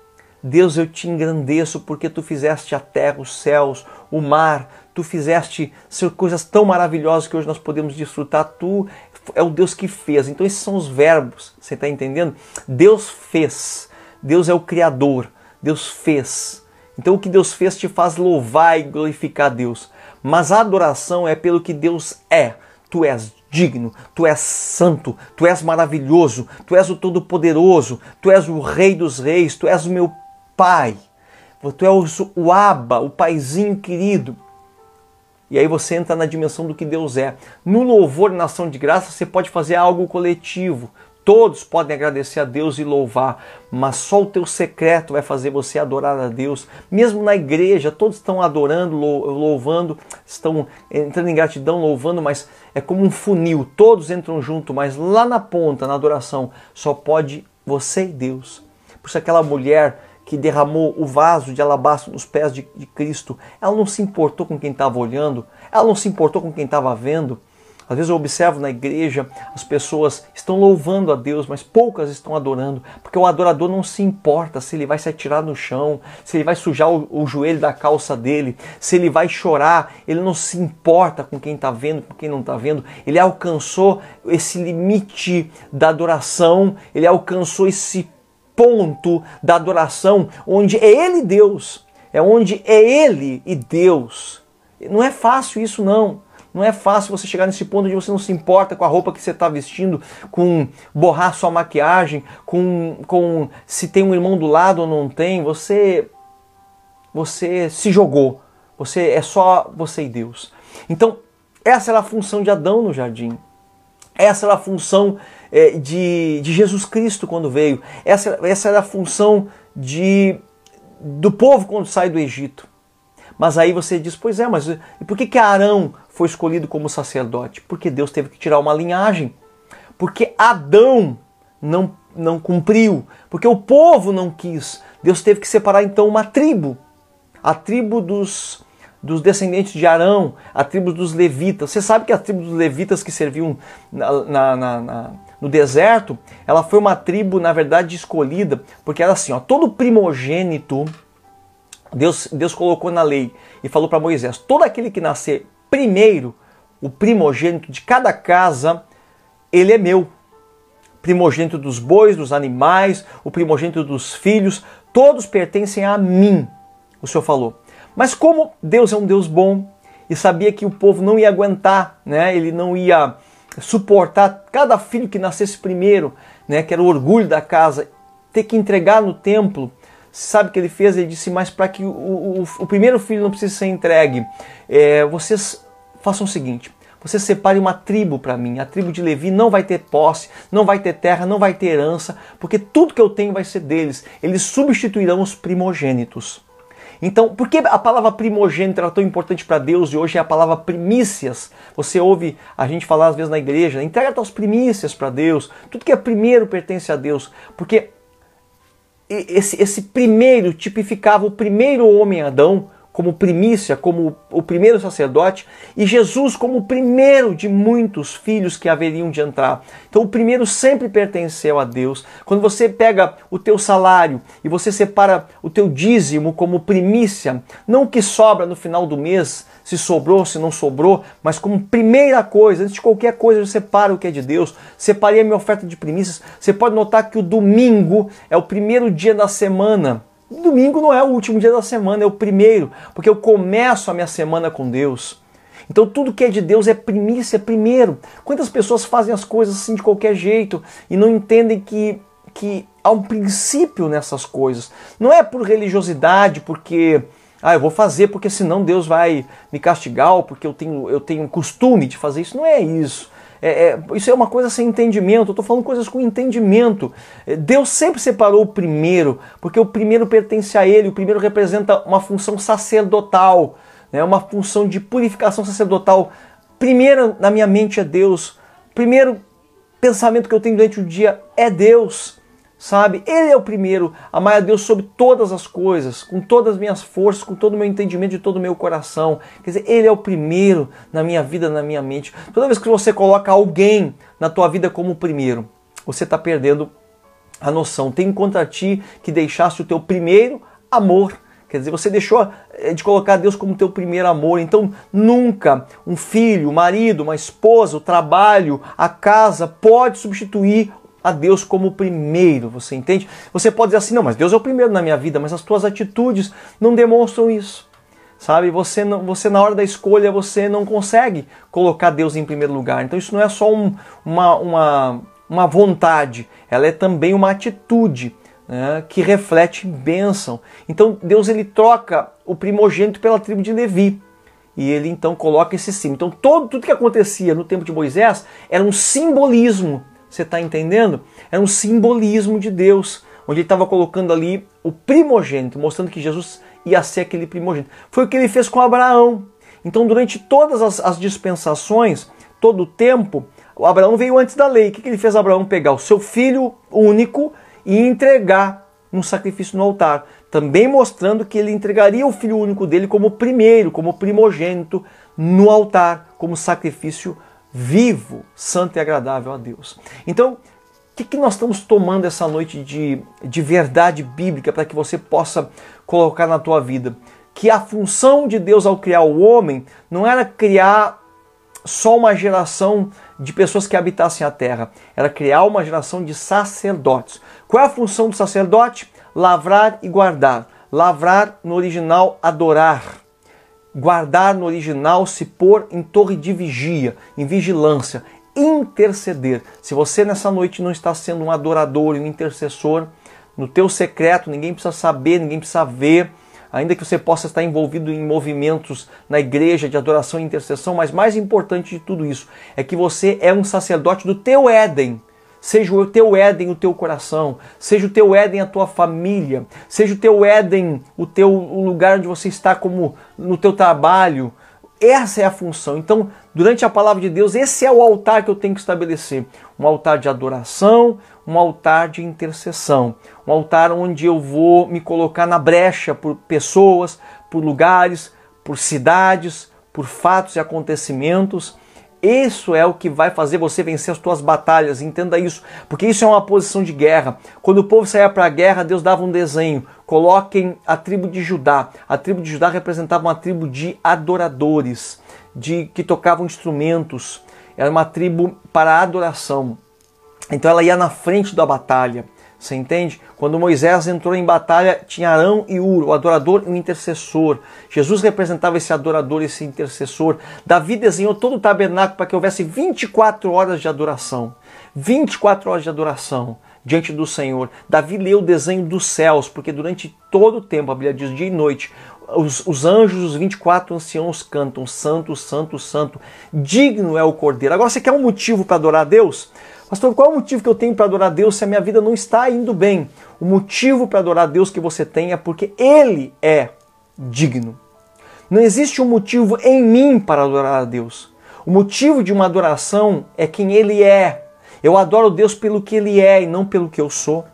Deus, eu te engrandeço porque tu fizeste a terra, os céus, o mar, tu fizeste coisas tão maravilhosas que hoje nós podemos desfrutar. Tu é o Deus que fez. Então, esses são os verbos, você está entendendo? Deus fez, Deus é o Criador, Deus fez. Então, o que Deus fez te faz louvar e glorificar Deus. Mas a adoração é pelo que Deus é. Tu és digno, tu és santo, tu és maravilhoso, tu és o Todo-Poderoso, tu és o Rei dos Reis, tu és o meu Pai, tu és o Abba, o Paizinho querido. E aí você entra na dimensão do que Deus é. No louvor e na ação de graça, você pode fazer algo coletivo. Todos podem agradecer a Deus e louvar, mas só o teu secreto vai fazer você adorar a Deus. Mesmo na igreja, todos estão adorando, louvando, estão entrando em gratidão, louvando, mas é como um funil, todos entram junto, mas lá na ponta, na adoração, só pode você e Deus. Por isso aquela mulher que derramou o vaso de alabastro nos pés de, de Cristo, ela não se importou com quem estava olhando, ela não se importou com quem estava vendo, às vezes eu observo na igreja, as pessoas estão louvando a Deus, mas poucas estão adorando, porque o adorador não se importa se ele vai se atirar no chão, se ele vai sujar o, o joelho da calça dele, se ele vai chorar, ele não se importa com quem está vendo, com quem não está vendo. Ele alcançou esse limite da adoração, ele alcançou esse ponto da adoração onde é ele Deus, é onde é ele e Deus. Não é fácil isso não. Não é fácil você chegar nesse ponto de você não se importa com a roupa que você está vestindo, com borrar sua maquiagem, com, com se tem um irmão do lado ou não tem. Você, você se jogou. Você é só você e Deus. Então essa era a função de Adão no jardim. Essa era a função é, de, de Jesus Cristo quando veio. Essa, essa era a função de, do povo quando sai do Egito. Mas aí você diz, pois é, mas por que, que Arão foi escolhido como sacerdote? Porque Deus teve que tirar uma linhagem. Porque Adão não, não cumpriu. Porque o povo não quis. Deus teve que separar então uma tribo. A tribo dos, dos descendentes de Arão, a tribo dos levitas. Você sabe que a tribo dos levitas que serviam na, na, na, na, no deserto, ela foi uma tribo, na verdade, escolhida, porque era assim, ó, todo primogênito Deus, Deus colocou na lei e falou para Moisés: todo aquele que nascer primeiro o primogênito de cada casa, ele é meu. Primogênito dos bois, dos animais, o primogênito dos filhos, todos pertencem a mim, o Senhor falou. Mas como Deus é um Deus bom e sabia que o povo não ia aguentar, né? Ele não ia suportar cada filho que nascesse primeiro, né? Que era o orgulho da casa, ter que entregar no templo. Sabe o que ele fez? Ele disse: Mas para que o, o, o, primeiro filho não precise ser entregue, é, vocês façam o seguinte: você separe uma tribo para mim. A tribo de Levi não vai ter posse, não vai ter terra, não vai ter herança, porque tudo que eu tenho vai ser deles. Eles substituirão os primogênitos. Então, por que a palavra primogênito era tão importante para Deus e hoje é a palavra primícias? Você ouve a gente falar às vezes na igreja, entrega tuas primícias para Deus. Tudo que é primeiro pertence a Deus, porque esse, esse primeiro tipificava o primeiro homem Adão, como primícia, como o primeiro sacerdote, e Jesus como o primeiro de muitos filhos que haveriam de entrar. Então o primeiro sempre pertenceu a Deus. Quando você pega o teu salário e você separa o teu dízimo como primícia, não o que sobra no final do mês, se sobrou, se não sobrou, mas como primeira coisa, antes de qualquer coisa, eu separo o que é de Deus, separei a minha oferta de primícias. Você pode notar que o domingo é o primeiro dia da semana Domingo não é o último dia da semana, é o primeiro, porque eu começo a minha semana com Deus. Então tudo que é de Deus é primícia, primeiro. Quantas pessoas fazem as coisas assim de qualquer jeito e não entendem que, que há um princípio nessas coisas? Não é por religiosidade, porque ah, eu vou fazer porque senão Deus vai me castigar, ou porque eu tenho, eu tenho costume de fazer isso. Não é isso. É, é, isso é uma coisa sem entendimento. Eu estou falando coisas com entendimento. É, Deus sempre separou o primeiro, porque o primeiro pertence a Ele. O primeiro representa uma função sacerdotal, né? uma função de purificação sacerdotal. Primeiro na minha mente é Deus. Primeiro pensamento que eu tenho durante o dia é Deus sabe? Ele é o primeiro, amar a Deus sobre todas as coisas, com todas as minhas forças, com todo o meu entendimento, de todo o meu coração. Quer dizer, Ele é o primeiro na minha vida, na minha mente. Toda vez que você coloca alguém na tua vida como o primeiro, você está perdendo a noção. Tem contra ti que deixaste o teu primeiro amor. Quer dizer, você deixou eh, de colocar Deus como teu primeiro amor. Então, nunca um filho, um marido, uma esposa, o trabalho, a casa pode substituir a Deus como primeiro, você entende? Você pode dizer assim, não, mas Deus é o primeiro na minha vida, mas as tuas atitudes não demonstram isso. Sabe, você, não, você na hora da escolha você não consegue colocar Deus em primeiro lugar. Então isso não é só um, uma, uma, uma vontade, ela é também uma atitude né, que reflete bênção. Então Deus ele troca o primogênito pela tribo de Levi e ele então coloca esse sim. Então todo, tudo que acontecia no tempo de Moisés era um simbolismo você está entendendo? É um simbolismo de Deus, onde ele estava colocando ali o primogênito, mostrando que Jesus ia ser aquele primogênito. Foi o que ele fez com Abraão. Então, durante todas as, as dispensações, todo o tempo, o Abraão veio antes da lei. O que, que ele fez Abraão? Pegar o seu filho único e entregar um sacrifício no altar, também mostrando que ele entregaria o filho único dele como primeiro, como primogênito no altar, como sacrifício vivo, santo e agradável a Deus. Então, o que, que nós estamos tomando essa noite de, de verdade bíblica para que você possa colocar na tua vida? Que a função de Deus ao criar o homem não era criar só uma geração de pessoas que habitassem a terra, era criar uma geração de sacerdotes. Qual é a função do sacerdote? Lavrar e guardar. Lavrar no original, adorar guardar no original, se pôr em torre de vigia, em vigilância, interceder. Se você nessa noite não está sendo um adorador e um intercessor, no teu secreto, ninguém precisa saber, ninguém precisa ver, ainda que você possa estar envolvido em movimentos na igreja de adoração e intercessão, mas mais importante de tudo isso é que você é um sacerdote do teu Éden, Seja o teu Éden o teu coração, seja o teu Éden a tua família, seja o teu Éden o teu o lugar onde você está como no teu trabalho. Essa é a função. Então, durante a palavra de Deus, esse é o altar que eu tenho que estabelecer. Um altar de adoração, um altar de intercessão, um altar onde eu vou me colocar na brecha por pessoas, por lugares, por cidades, por fatos e acontecimentos isso é o que vai fazer você vencer as tuas batalhas, entenda isso, porque isso é uma posição de guerra. Quando o povo saía para a guerra, Deus dava um desenho. Coloquem a tribo de Judá. A tribo de Judá representava uma tribo de adoradores. de que tocavam instrumentos, era uma tribo para adoração. Então ela ia na frente da batalha. Você entende? Quando Moisés entrou em batalha, tinha Arão e Ur, o adorador e o intercessor. Jesus representava esse adorador, esse intercessor. Davi desenhou todo o tabernáculo para que houvesse 24 horas de adoração. 24 horas de adoração diante do Senhor. Davi leu o desenho dos céus, porque durante todo o tempo, a Bíblia diz dia e noite, os, os anjos, os 24 anciãos cantam: Santo, Santo, Santo. Digno é o Cordeiro. Agora, você quer um motivo para adorar a Deus? Pastor, qual é o motivo que eu tenho para adorar a Deus se a minha vida não está indo bem? O motivo para adorar a Deus que você tem é porque Ele é digno. Não existe um motivo em mim para adorar a Deus. O motivo de uma adoração é quem Ele é. Eu adoro Deus pelo que Ele é e não pelo que eu sou.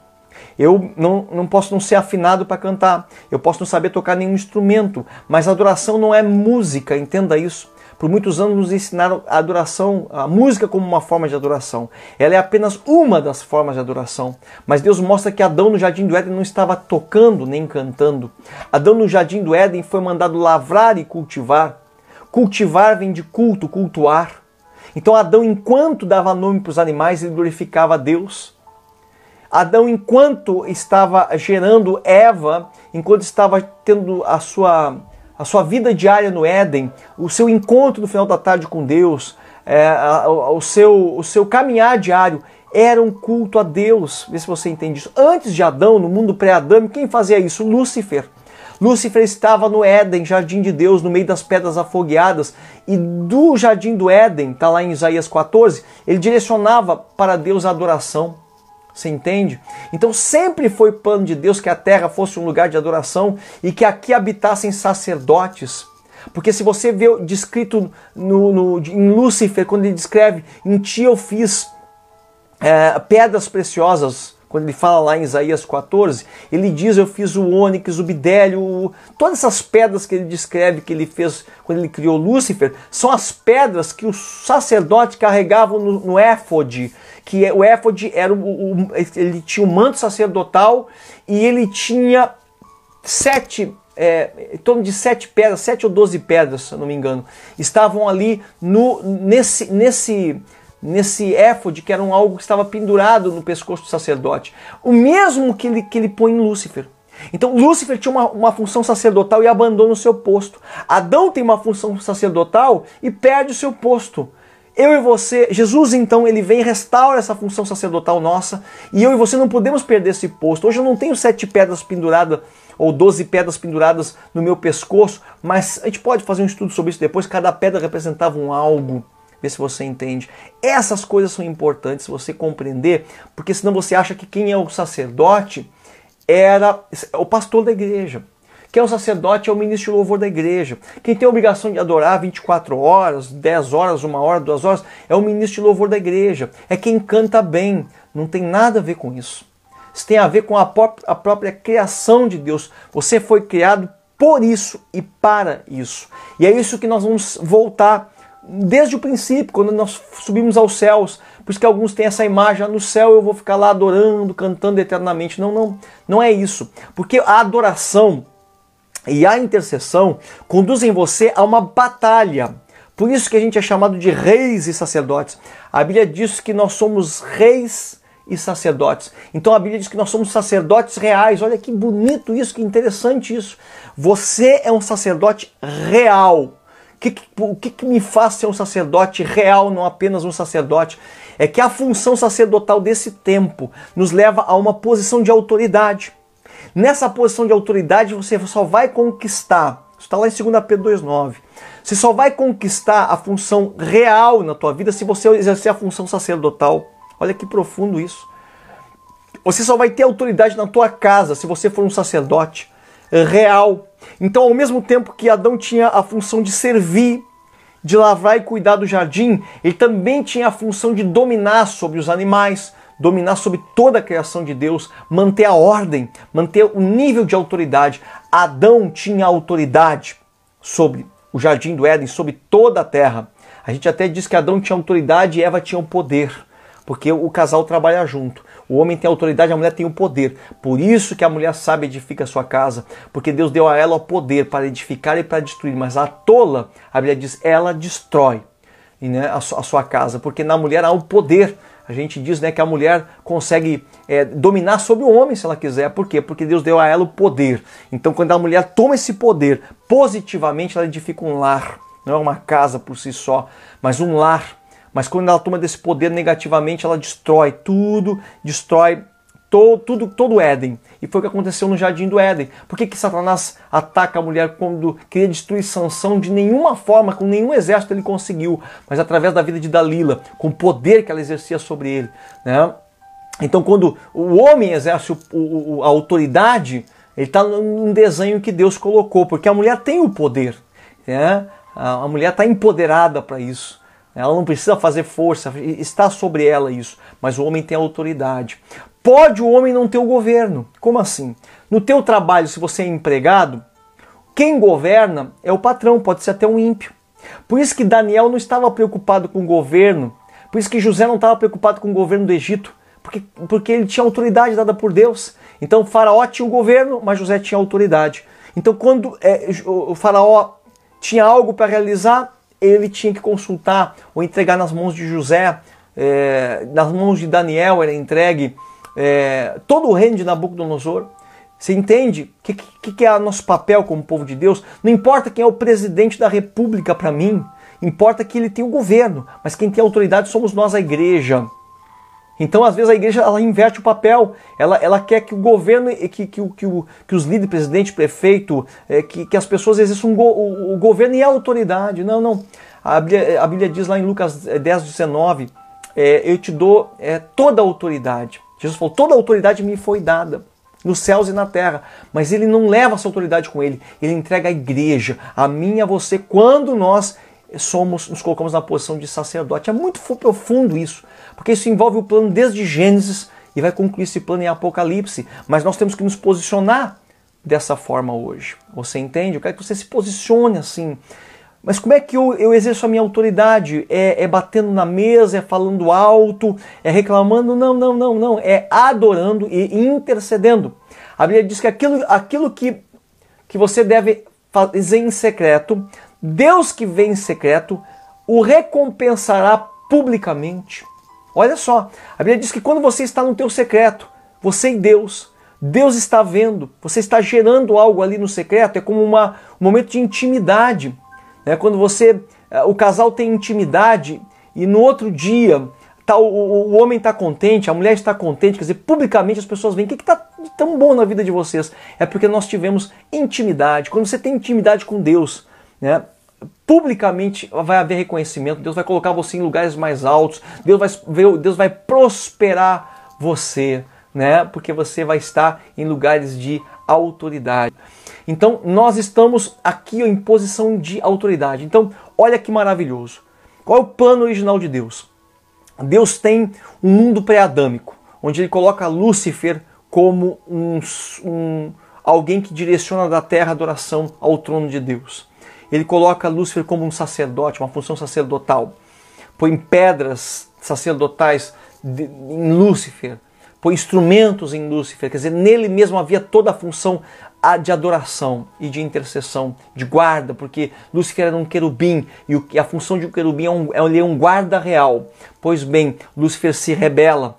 Eu não, não posso não ser afinado para cantar, eu posso não saber tocar nenhum instrumento, mas adoração não é música, entenda isso. Por muitos anos nos ensinaram a adoração, a música como uma forma de adoração. Ela é apenas uma das formas de adoração. Mas Deus mostra que Adão no jardim do Éden não estava tocando nem cantando. Adão no jardim do Éden foi mandado lavrar e cultivar. Cultivar vem de culto, cultuar. Então Adão, enquanto dava nome para os animais, ele glorificava a Deus. Adão, enquanto estava gerando Eva, enquanto estava tendo a sua a sua vida diária no Éden, o seu encontro no final da tarde com Deus, é, o, seu, o seu caminhar diário era um culto a Deus. Vê se você entende isso. Antes de Adão, no mundo pré-adâmico, quem fazia isso? Lúcifer. Lúcifer estava no Éden, jardim de Deus, no meio das pedras afogueadas, e do jardim do Éden, está lá em Isaías 14, ele direcionava para Deus a adoração. Você entende? Então sempre foi plano de Deus que a terra fosse um lugar de adoração e que aqui habitassem sacerdotes. Porque se você vê descrito no, no, em Lúcifer, quando ele descreve, em ti eu fiz é, pedras preciosas, quando ele fala lá em Isaías 14, ele diz: Eu fiz o ônix, o bidélio, todas essas pedras que ele descreve que ele fez quando ele criou Lúcifer, são as pedras que os sacerdotes carregavam no, no éfode, que é, o éfode era o, o, ele tinha o manto sacerdotal e ele tinha sete é, em torno de sete pedras, sete ou doze pedras, se não me engano, estavam ali no, nesse, nesse, nesse éfode, que era um algo que estava pendurado no pescoço do sacerdote. O mesmo que ele, que ele põe em Lúcifer. Então Lúcifer tinha uma, uma função sacerdotal e abandona o seu posto. Adão tem uma função sacerdotal e perde o seu posto. Eu e você, Jesus então, ele vem e restaura essa função sacerdotal nossa, e eu e você não podemos perder esse posto. Hoje eu não tenho sete pedras penduradas ou doze pedras penduradas no meu pescoço, mas a gente pode fazer um estudo sobre isso depois. Cada pedra representava um algo. Vê se você entende. Essas coisas são importantes você compreender, porque senão você acha que quem é o sacerdote era o pastor da igreja. Quem é o sacerdote é o ministro de louvor da igreja. Quem tem a obrigação de adorar 24 horas, 10 horas, 1 hora, 2 horas, é o ministro de louvor da igreja. É quem canta bem. Não tem nada a ver com isso. Isso tem a ver com a, a própria criação de Deus. Você foi criado por isso e para isso. E é isso que nós vamos voltar desde o princípio, quando nós subimos aos céus. Por isso que alguns têm essa imagem, ah, no céu eu vou ficar lá adorando, cantando eternamente. Não, não, não é isso. Porque a adoração e a intercessão conduzem você a uma batalha. Por isso que a gente é chamado de reis e sacerdotes. A Bíblia diz que nós somos reis e sacerdotes. Então a Bíblia diz que nós somos sacerdotes reais. Olha que bonito isso, que interessante isso. Você é um sacerdote real. O que, o que, que me faz ser um sacerdote real, não apenas um sacerdote? É que a função sacerdotal desse tempo nos leva a uma posição de autoridade. Nessa posição de autoridade você só vai conquistar, está lá em 2 Pedro 2,9. Você só vai conquistar a função real na tua vida se você exercer a função sacerdotal. Olha que profundo isso. Você só vai ter autoridade na tua casa se você for um sacerdote real. Então, ao mesmo tempo que Adão tinha a função de servir, de lavrar e cuidar do jardim, ele também tinha a função de dominar sobre os animais, dominar sobre toda a criação de Deus, manter a ordem, manter o nível de autoridade. Adão tinha autoridade sobre o jardim do Éden, sobre toda a terra. A gente até diz que Adão tinha autoridade e Eva tinha o poder. Porque o casal trabalha junto. O homem tem autoridade, a mulher tem o poder. Por isso que a mulher sabe edifica a sua casa, porque Deus deu a ela o poder para edificar e para destruir. Mas a tola, a Bíblia diz, ela destrói né, a, sua casa, porque na mulher há o poder. A gente diz né, que a mulher consegue é, dominar sobre o homem se ela quiser. Por quê? Porque Deus deu a ela o poder. Então, quando a mulher toma esse poder positivamente, ela edifica um lar. Não é uma casa por si só, mas um lar mas quando ela toma desse poder negativamente, ela destrói tudo, destrói todo, tudo, todo o Éden. E foi o que aconteceu no jardim do Éden. Por que, que Satanás ataca a mulher quando queria destruir Sansão? De nenhuma forma, com nenhum exército ele conseguiu, mas através da vida de Dalila, com o poder que ela exercia sobre ele. Né? Então, quando o homem exerce o, o, a autoridade, ele está num desenho que Deus colocou, porque a mulher tem o poder. Né? A mulher está empoderada para isso. Ela não precisa fazer força, está sobre ela isso, mas o homem tem autoridade. Pode o homem não ter o governo? Como assim? No teu trabalho, se você é empregado, quem governa é o patrão, pode ser até um ímpio. Por isso que Daniel não estava preocupado com o governo, por isso que José não estava preocupado com o governo do Egito, porque, porque ele tinha autoridade dada por Deus. Então faraó tinha o governo, mas José tinha autoridade. Então quando é, o faraó tinha algo para realizar, ele tinha que consultar ou entregar nas mãos de José, é, nas mãos de Daniel era entregue é, todo o reino de Nabucodonosor. Você entende o que, que, que, é nosso papel como povo de Deus? Não importa quem é o presidente da república para mim, importa que ele tem o governo, mas quem tem autoridade somos nós, a igreja. Então, às vezes, a igreja ela inverte o papel. Ela, ela quer que o governo, que, que, que, que, que os líderes, presidente, prefeito, é, que, que as pessoas exerçam go, o, o, governo e a autoridade. Não, não. A Bíblia, a Bíblia diz lá em Lucas 10, 19: é, Eu te dou é, toda a autoridade. Jesus falou: toda a autoridade me foi dada nos céus e na terra. Mas ele não leva essa autoridade com ele. Ele entrega a igreja, a mim e a você, quando nós somos, nos colocamos na posição de sacerdote. É muito profundo isso, porque isso envolve o plano desde Gênesis e vai concluir esse plano em Apocalipse. Mas nós temos que nos posicionar dessa forma hoje. Você entende? Eu quero que você se posicione assim. Mas como é que eu, eu exerço a minha autoridade? É, é, batendo na mesa, é falando alto, é reclamando? Não, não, não, não. É adorando e intercedendo. A Bíblia diz que aquilo, aquilo que, que você deve fazer em secreto, Deus que vem em secreto o recompensará publicamente. Olha só, a Bíblia diz que quando você está no teu secreto, você e Deus, Deus está vendo, você está gerando algo ali no secreto, é como uma, um momento de intimidade. Né? Quando você, eh, o casal tem intimidade e no outro dia tá, o, o homem está contente, a mulher está contente, quer dizer, publicamente as pessoas veem o que está tão bom na vida de vocês. É porque nós tivemos intimidade. Quando você tem intimidade com Deus, né? Publicamente vai haver reconhecimento, Deus vai colocar você em lugares mais altos, Deus vai, Deus vai prosperar você, né? Porque você vai estar em lugares de autoridade. Então, nós estamos aqui em posição de autoridade. Então, olha que maravilhoso. Qual é o plano original de Deus? Deus tem um mundo pré-adâmico, onde ele coloca Lúcifer como um, um, alguém que direciona da terra a adoração ao trono de Deus. Ele coloca Lúcifer como um sacerdote, uma função sacerdotal. Põe pedras sacerdotais em Lúcifer, põe instrumentos em Lúcifer, quer dizer, nele mesmo havia toda a função de adoração e de intercessão, de guarda, porque Lúcifer era um querubim e a função de um querubim é um, é um guarda real. Pois bem, Lúcifer se rebela.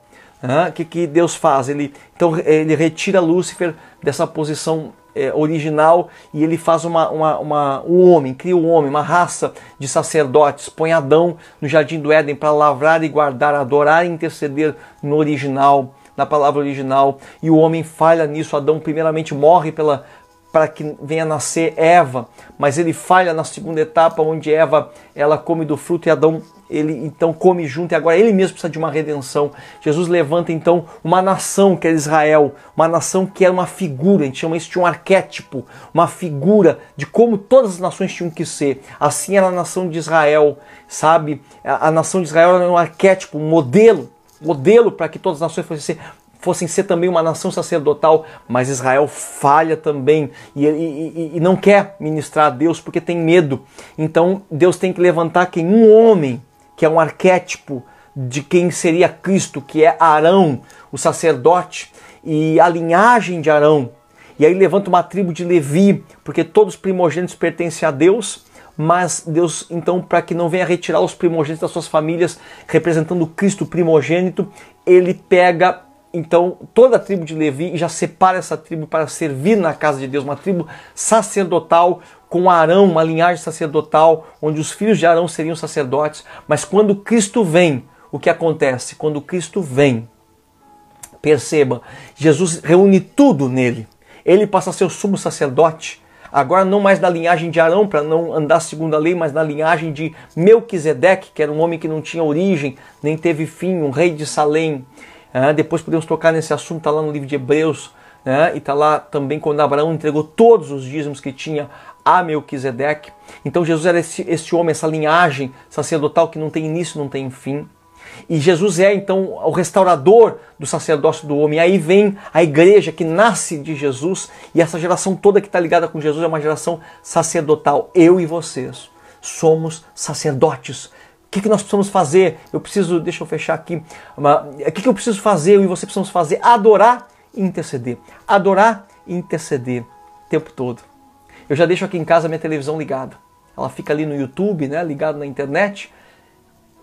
O que, que Deus faz? Ele, então ele retira Lúcifer dessa posição é, original e ele faz uma, uma, uma, um homem, cria um homem, uma raça de sacerdotes, põe Adão no jardim do Éden para lavrar e guardar, adorar e interceder no original, na palavra original, e o homem falha nisso. Adão primeiramente morre pela para que venha nascer Eva, mas ele falha na segunda etapa onde Eva ela come do fruto e Adão ele então come junto e agora ele mesmo precisa de uma redenção. Jesus levanta então uma nação que era Israel, uma nação que era uma figura, a gente chama isso de um arquétipo, uma figura de como todas as nações tinham que ser. Assim era a nação de Israel, sabe? A, a nação de Israel era um arquétipo, um modelo, modelo para que todas as nações fossem ser fossem ser também uma nação sacerdotal, mas Israel falha também e, e, e, não quer ministrar a Deus porque tem medo. Então Deus tem que levantar quem? Um homem que é um arquétipo de quem seria Cristo, que é Arão, o sacerdote, e a linhagem de Arão. E aí levanta uma tribo de Levi, porque todos os primogênitos pertencem a Deus, mas Deus, então, para que não venha retirar os primogênitos das suas famílias, representando Cristo primogênito, ele pega então toda a tribo de Levi já separa essa tribo para servir na casa de Deus, uma tribo sacerdotal com Arão, uma linhagem sacerdotal, onde os filhos de Arão seriam sacerdotes. Mas quando Cristo vem, o que acontece? Quando Cristo vem, perceba, Jesus reúne tudo nele. Ele passa a ser o sumo sacerdote, agora não mais na linhagem de Arão, para não andar segundo a lei, mas na linhagem de Melquisedeque, que era um homem que não tinha origem, nem teve fim, um rei de Salém. Ah, depois podemos tocar nesse assunto, está lá no livro de Hebreus, né? e está lá também quando Abraão entregou todos os dízimos que tinha a Melquisedeque. Então Jesus era esse, esse homem, essa linhagem sacerdotal que não tem início, não tem fim. E Jesus é então o restaurador do sacerdócio do homem. Aí vem a igreja que nasce de Jesus e essa geração toda que está ligada com Jesus é uma geração sacerdotal. Eu e vocês somos sacerdotes. O que, que nós precisamos fazer? Eu preciso, deixa eu fechar aqui. Uma, o que, que eu preciso fazer? Eu e você precisamos fazer? Adorar e interceder. Adorar e interceder o tempo todo. Eu já deixo aqui em casa minha televisão ligada. Ela fica ali no YouTube, né, ligado na internet,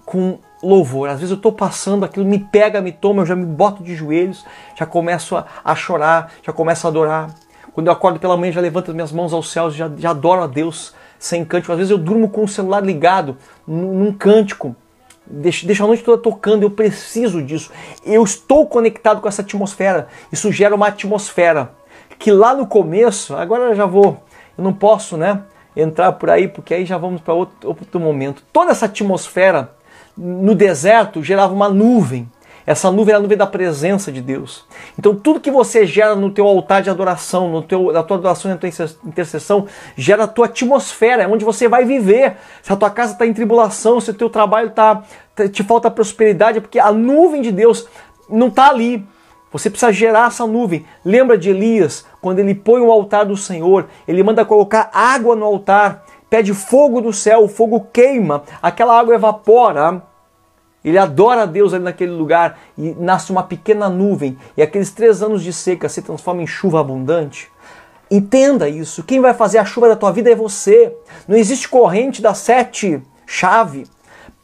com louvor. Às vezes eu estou passando, aquilo me pega, me toma, eu já me boto de joelhos, já começo a, a chorar, já começo a adorar. Quando eu acordo pela manhã, já levanto as minhas mãos aos céus, já, já adoro a Deus sem cântico. Às vezes eu durmo com o celular ligado, num, cântico. Deixa, deixa a noite toda tocando, eu preciso disso. Eu estou conectado com essa atmosfera. Isso gera uma atmosfera que lá no começo, agora eu já vou, eu não posso, né, entrar por aí, porque aí já vamos para outro, outro momento. Toda essa atmosfera no deserto gerava uma nuvem. Essa nuvem era a nuvem da presença de Deus. Então tudo que você gera no teu altar de adoração, no teu, na tua adoração e na tua intercessão, gera a tua atmosfera, é onde você vai viver. Se a tua casa está em tribulação, se o teu trabalho tá, tá, te falta prosperidade, é porque a nuvem de Deus não está ali. Você precisa gerar essa nuvem. Lembra de Elias, quando ele põe o altar do Senhor, ele manda colocar água no altar pede fogo do céu, o fogo queima, aquela água evapora. Ele adora a Deus ali naquele lugar e nasce uma pequena nuvem, e aqueles três anos de seca se transformam em chuva abundante. Entenda isso. Quem vai fazer a chuva da tua vida é você. Não existe corrente da sete chave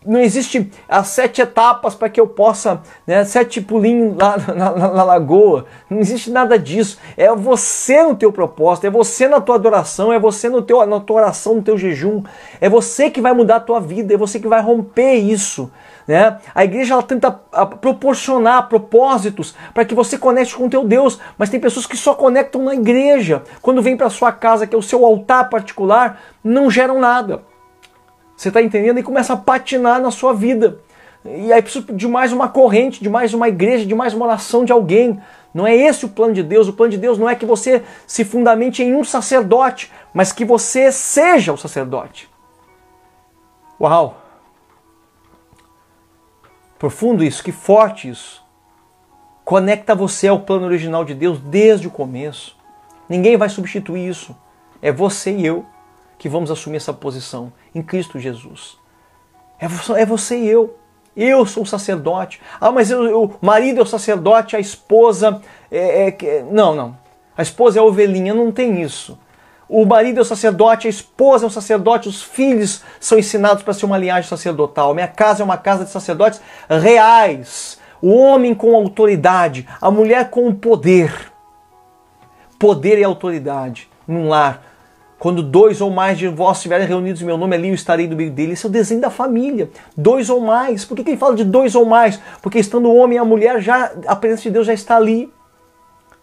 não existe as sete etapas para que eu possa, né, sete pulinhos lá na, na, na, lagoa. Não existe nada disso. É você no teu propósito, é você na tua adoração, é você no teu, na tua oração, no teu jejum. É você que vai mudar a tua vida, é você que vai romper isso. Né? A igreja ela tenta proporcionar propósitos para que você conecte com o teu Deus, mas tem pessoas que só conectam na igreja. Quando vem para sua casa, que é o seu altar particular, não geram nada. Você está entendendo? E começa a patinar na sua vida. E aí precisa de mais uma corrente, de mais uma igreja, de mais uma oração de alguém. Não é esse o plano de Deus. O plano de Deus não é que você se fundamente em um sacerdote, mas que você seja o sacerdote. Uau! Profundo isso, que forte isso. Conecta você ao plano original de Deus desde o começo. Ninguém vai substituir isso. É você e eu que vamos assumir essa posição em Cristo Jesus. É você e eu. Eu sou o sacerdote. Ah, mas eu, o marido é o sacerdote, a esposa é, é, Não, não. A esposa é a ovelhinha, não tem isso. O marido é o sacerdote, a esposa é o sacerdote, os filhos são ensinados para ser uma linhagem sacerdotal. Minha casa é uma casa de sacerdotes reais. O homem com autoridade, a mulher com poder. Poder e autoridade num lar quando dois ou mais de vós estiverem reunidos em meu nome, ali eu estarei no meio dele. Esse é o desenho da família. Dois ou mais. Por que, que ele fala de dois ou mais? Porque estando o homem e a mulher, já a presença de Deus já está ali.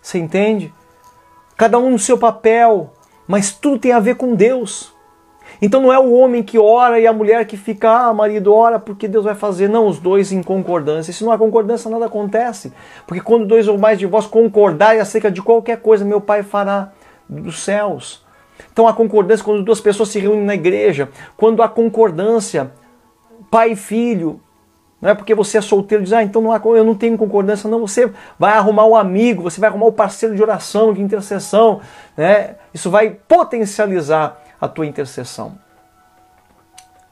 Você entende? Cada um no seu papel, mas tudo tem a ver com Deus. Então não é o homem que ora e a mulher que fica, ah, marido, ora porque Deus vai fazer. Não, os dois em concordância. Se não há concordância, nada acontece. Porque quando dois ou mais de vós concordarem acerca de qualquer coisa, meu Pai fará dos céus. Então a concordância quando duas pessoas se reúnem na igreja, quando há concordância, pai e filho, não é porque você é solteiro diz, ah, então não há, eu não tenho concordância, não. Você vai arrumar o um amigo, você vai arrumar o um parceiro de oração, de intercessão, né? Isso vai potencializar a tua intercessão.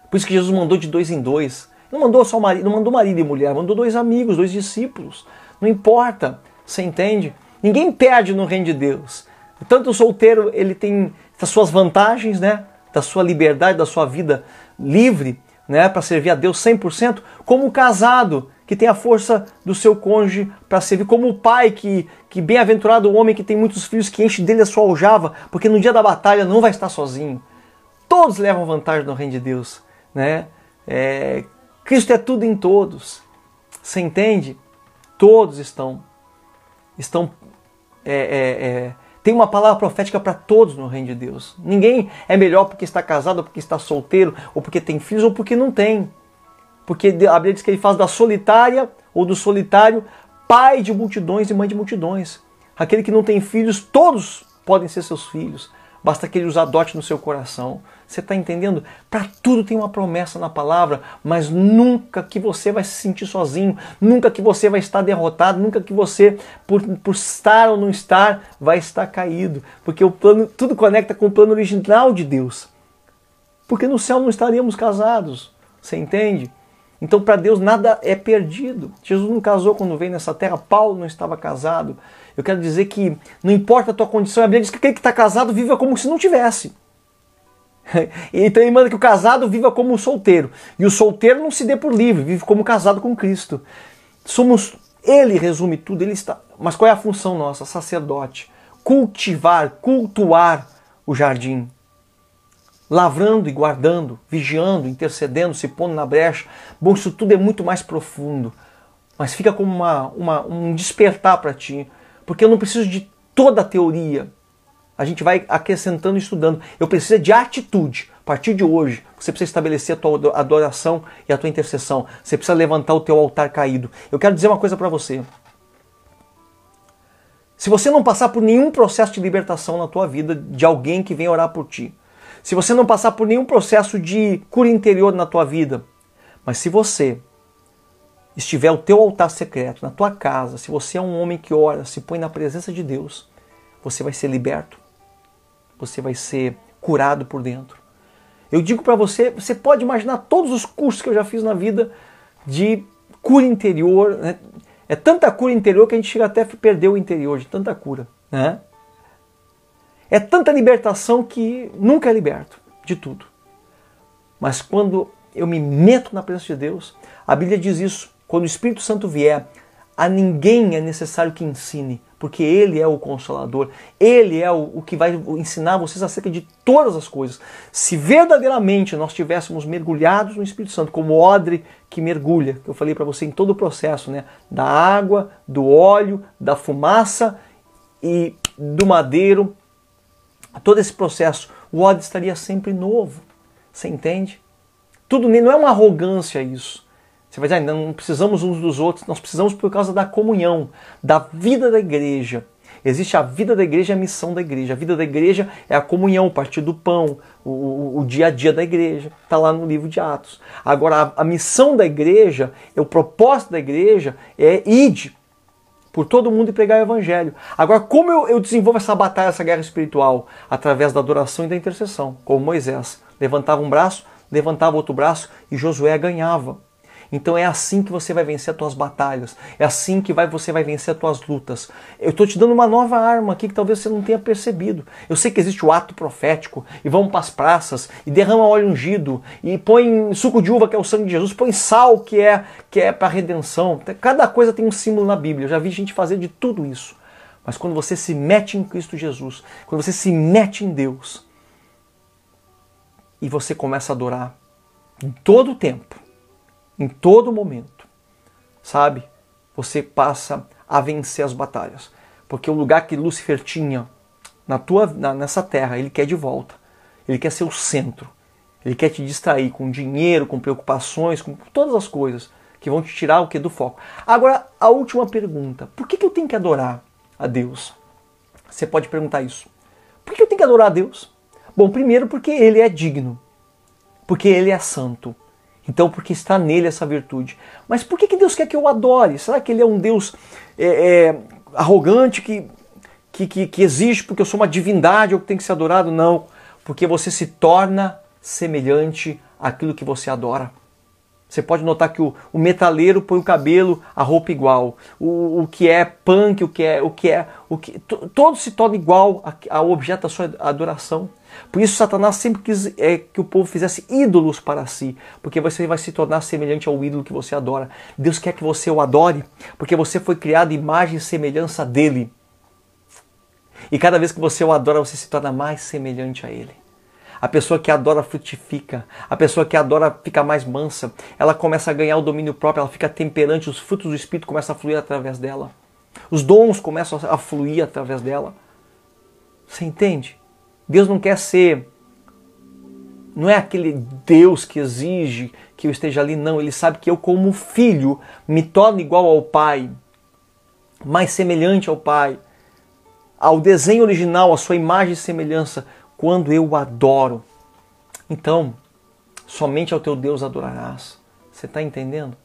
Por isso que Jesus mandou de dois em dois. Não mandou só marido, não mandou marido e mulher, mandou dois amigos, dois discípulos. Não importa, você entende? Ninguém perde no reino de Deus. Tanto o solteiro, ele tem as suas vantagens, né? Da sua liberdade, da sua vida livre, né? Para servir a Deus 100%, como o casado, que tem a força do seu cônjuge para servir, como o pai que, que bem-aventurado o homem que tem muitos filhos, que enche dele a sua aljava, porque no dia da batalha não vai estar sozinho. Todos levam vantagem no reino de Deus, né? É, Cristo é tudo em todos. Você entende? Todos estão estão é, é, é tem uma palavra profética para todos no reino de Deus. Ninguém é melhor porque está casado, ou porque está solteiro, ou porque tem filhos, ou porque não tem. Porque a Bíblia diz que ele faz da solitária ou do solitário pai de multidões e mãe de multidões. Aquele que não tem filhos, todos podem ser seus filhos. Basta que ele os adote no seu coração. Você está entendendo? Para tudo tem uma promessa na palavra, mas nunca que você vai se sentir sozinho, nunca que você vai estar derrotado, nunca que você, por, por estar ou não estar, vai estar caído. Porque o plano, tudo conecta com o plano original de Deus. Porque no céu não estaríamos casados. Você entende? Então, para Deus, nada é perdido. Jesus não casou quando veio nessa terra, Paulo não estava casado. Eu quero dizer que não importa a tua condição, a Bíblia diz que aquele que está casado viva como se não tivesse. Então ele manda que o casado viva como um solteiro. E o solteiro não se dê por livre, vive como casado com Cristo. Somos. Ele resume tudo, ele está. Mas qual é a função nossa? Sacerdote. Cultivar, cultuar o jardim. Lavrando e guardando, vigiando, intercedendo, se pondo na brecha. Bom, isso tudo é muito mais profundo. Mas fica como uma, uma um despertar para ti. Porque eu não preciso de toda a teoria a gente vai acrescentando e estudando. Eu preciso de atitude. A partir de hoje, você precisa estabelecer a tua adoração e a tua intercessão. Você precisa levantar o teu altar caído. Eu quero dizer uma coisa para você. Se você não passar por nenhum processo de libertação na tua vida de alguém que vem orar por ti, se você não passar por nenhum processo de cura interior na tua vida, mas se você estiver o teu altar secreto na tua casa, se você é um homem que ora, se põe na presença de Deus, você vai ser liberto você vai ser curado por dentro. Eu digo para você, você pode imaginar todos os cursos que eu já fiz na vida de cura interior. Né? É tanta cura interior que a gente chega até a perder o interior de tanta cura. Né? É tanta libertação que nunca é liberto de tudo. Mas quando eu me meto na presença de Deus, a Bíblia diz isso. Quando o Espírito Santo vier, a ninguém é necessário que ensine, porque Ele é o Consolador, Ele é o, o, que vai ensinar vocês acerca de todas as coisas. Se verdadeiramente nós tivéssemos mergulhados no Espírito Santo, como odre que mergulha, que eu falei para você em todo o processo, né? da água, do óleo, da fumaça e do madeiro, todo esse processo, o odre estaria sempre novo. Você entende? Tudo não é uma arrogância isso. Você vai dizer, não precisamos uns dos outros, nós precisamos por causa da comunhão, da vida da igreja. Existe a vida da igreja e a missão da igreja. A vida da igreja é a comunhão, o partir do pão, o, o, o dia a dia da igreja. Está lá no livro de Atos. Agora, a, a missão da igreja, o propósito da igreja é ide por todo mundo e pregar o evangelho. Agora, como eu, eu desenvolvo essa batalha, essa guerra espiritual? Através da adoração e da intercessão, como Moisés. Levantava um braço, levantava outro braço e Josué ganhava. Então é assim que você vai vencer as tuas batalhas, é assim que vai, você vai vencer as tuas lutas. Eu estou te dando uma nova arma aqui que talvez você não tenha percebido. Eu sei que existe o ato profético, e vamos para as praças, e derrama óleo ungido, e põe suco de uva, que é o sangue de Jesus, põe sal, que é, que é para redenção. Cada coisa tem um símbolo na Bíblia, eu já vi gente fazer de tudo isso. Mas quando você se mete em Cristo Jesus, quando você se mete em Deus, e você começa a adorar em todo o tempo, em todo momento, sabe? Você passa a vencer as batalhas, porque o lugar que Lúcifer tinha na tua na, nessa terra, ele quer de volta. Ele quer ser o centro. Ele quer te distrair com dinheiro, com preocupações, com todas as coisas que vão te tirar o que do foco. Agora, a última pergunta: por que, que eu tenho que adorar a Deus? Você pode perguntar isso. Por que eu tenho que adorar a Deus? Bom, primeiro porque Ele é digno, porque Ele é santo, então, porque está nele essa virtude. Mas por que, que Deus quer que eu adore? Será que Ele é um Deus é, é, arrogante que, que, que, que exige porque eu sou uma divindade ou que tem que ser adorado? Não, porque você se torna semelhante àquilo que você adora. Você pode notar que o, o metaleiro põe o cabelo, a roupa igual. O, o que é punk, o que é, o que é, o que todo se torna igual ao objeto da sua adoração. Por isso Satanás sempre quis é, que o povo fizesse ídolos para si, porque você vai se tornar semelhante ao ídolo que você adora. Deus quer que você o adore, porque você foi criado imagem e semelhança dele. E cada vez que você o adora, você se torna mais semelhante a ele. A pessoa que adora frutifica, a pessoa que adora fica mais mansa, ela começa a ganhar o domínio próprio, ela fica temperante, os frutos do Espírito começam a fluir através dela. Os dons começam a fluir através dela. Você entende? Deus não quer ser. Não é aquele Deus que exige que eu esteja ali, não. Ele sabe que eu, como filho, me torno igual ao Pai, mais semelhante ao Pai, ao desenho original, à sua imagem e semelhança, quando eu o adoro. Então, somente ao teu Deus adorarás. Você está entendendo?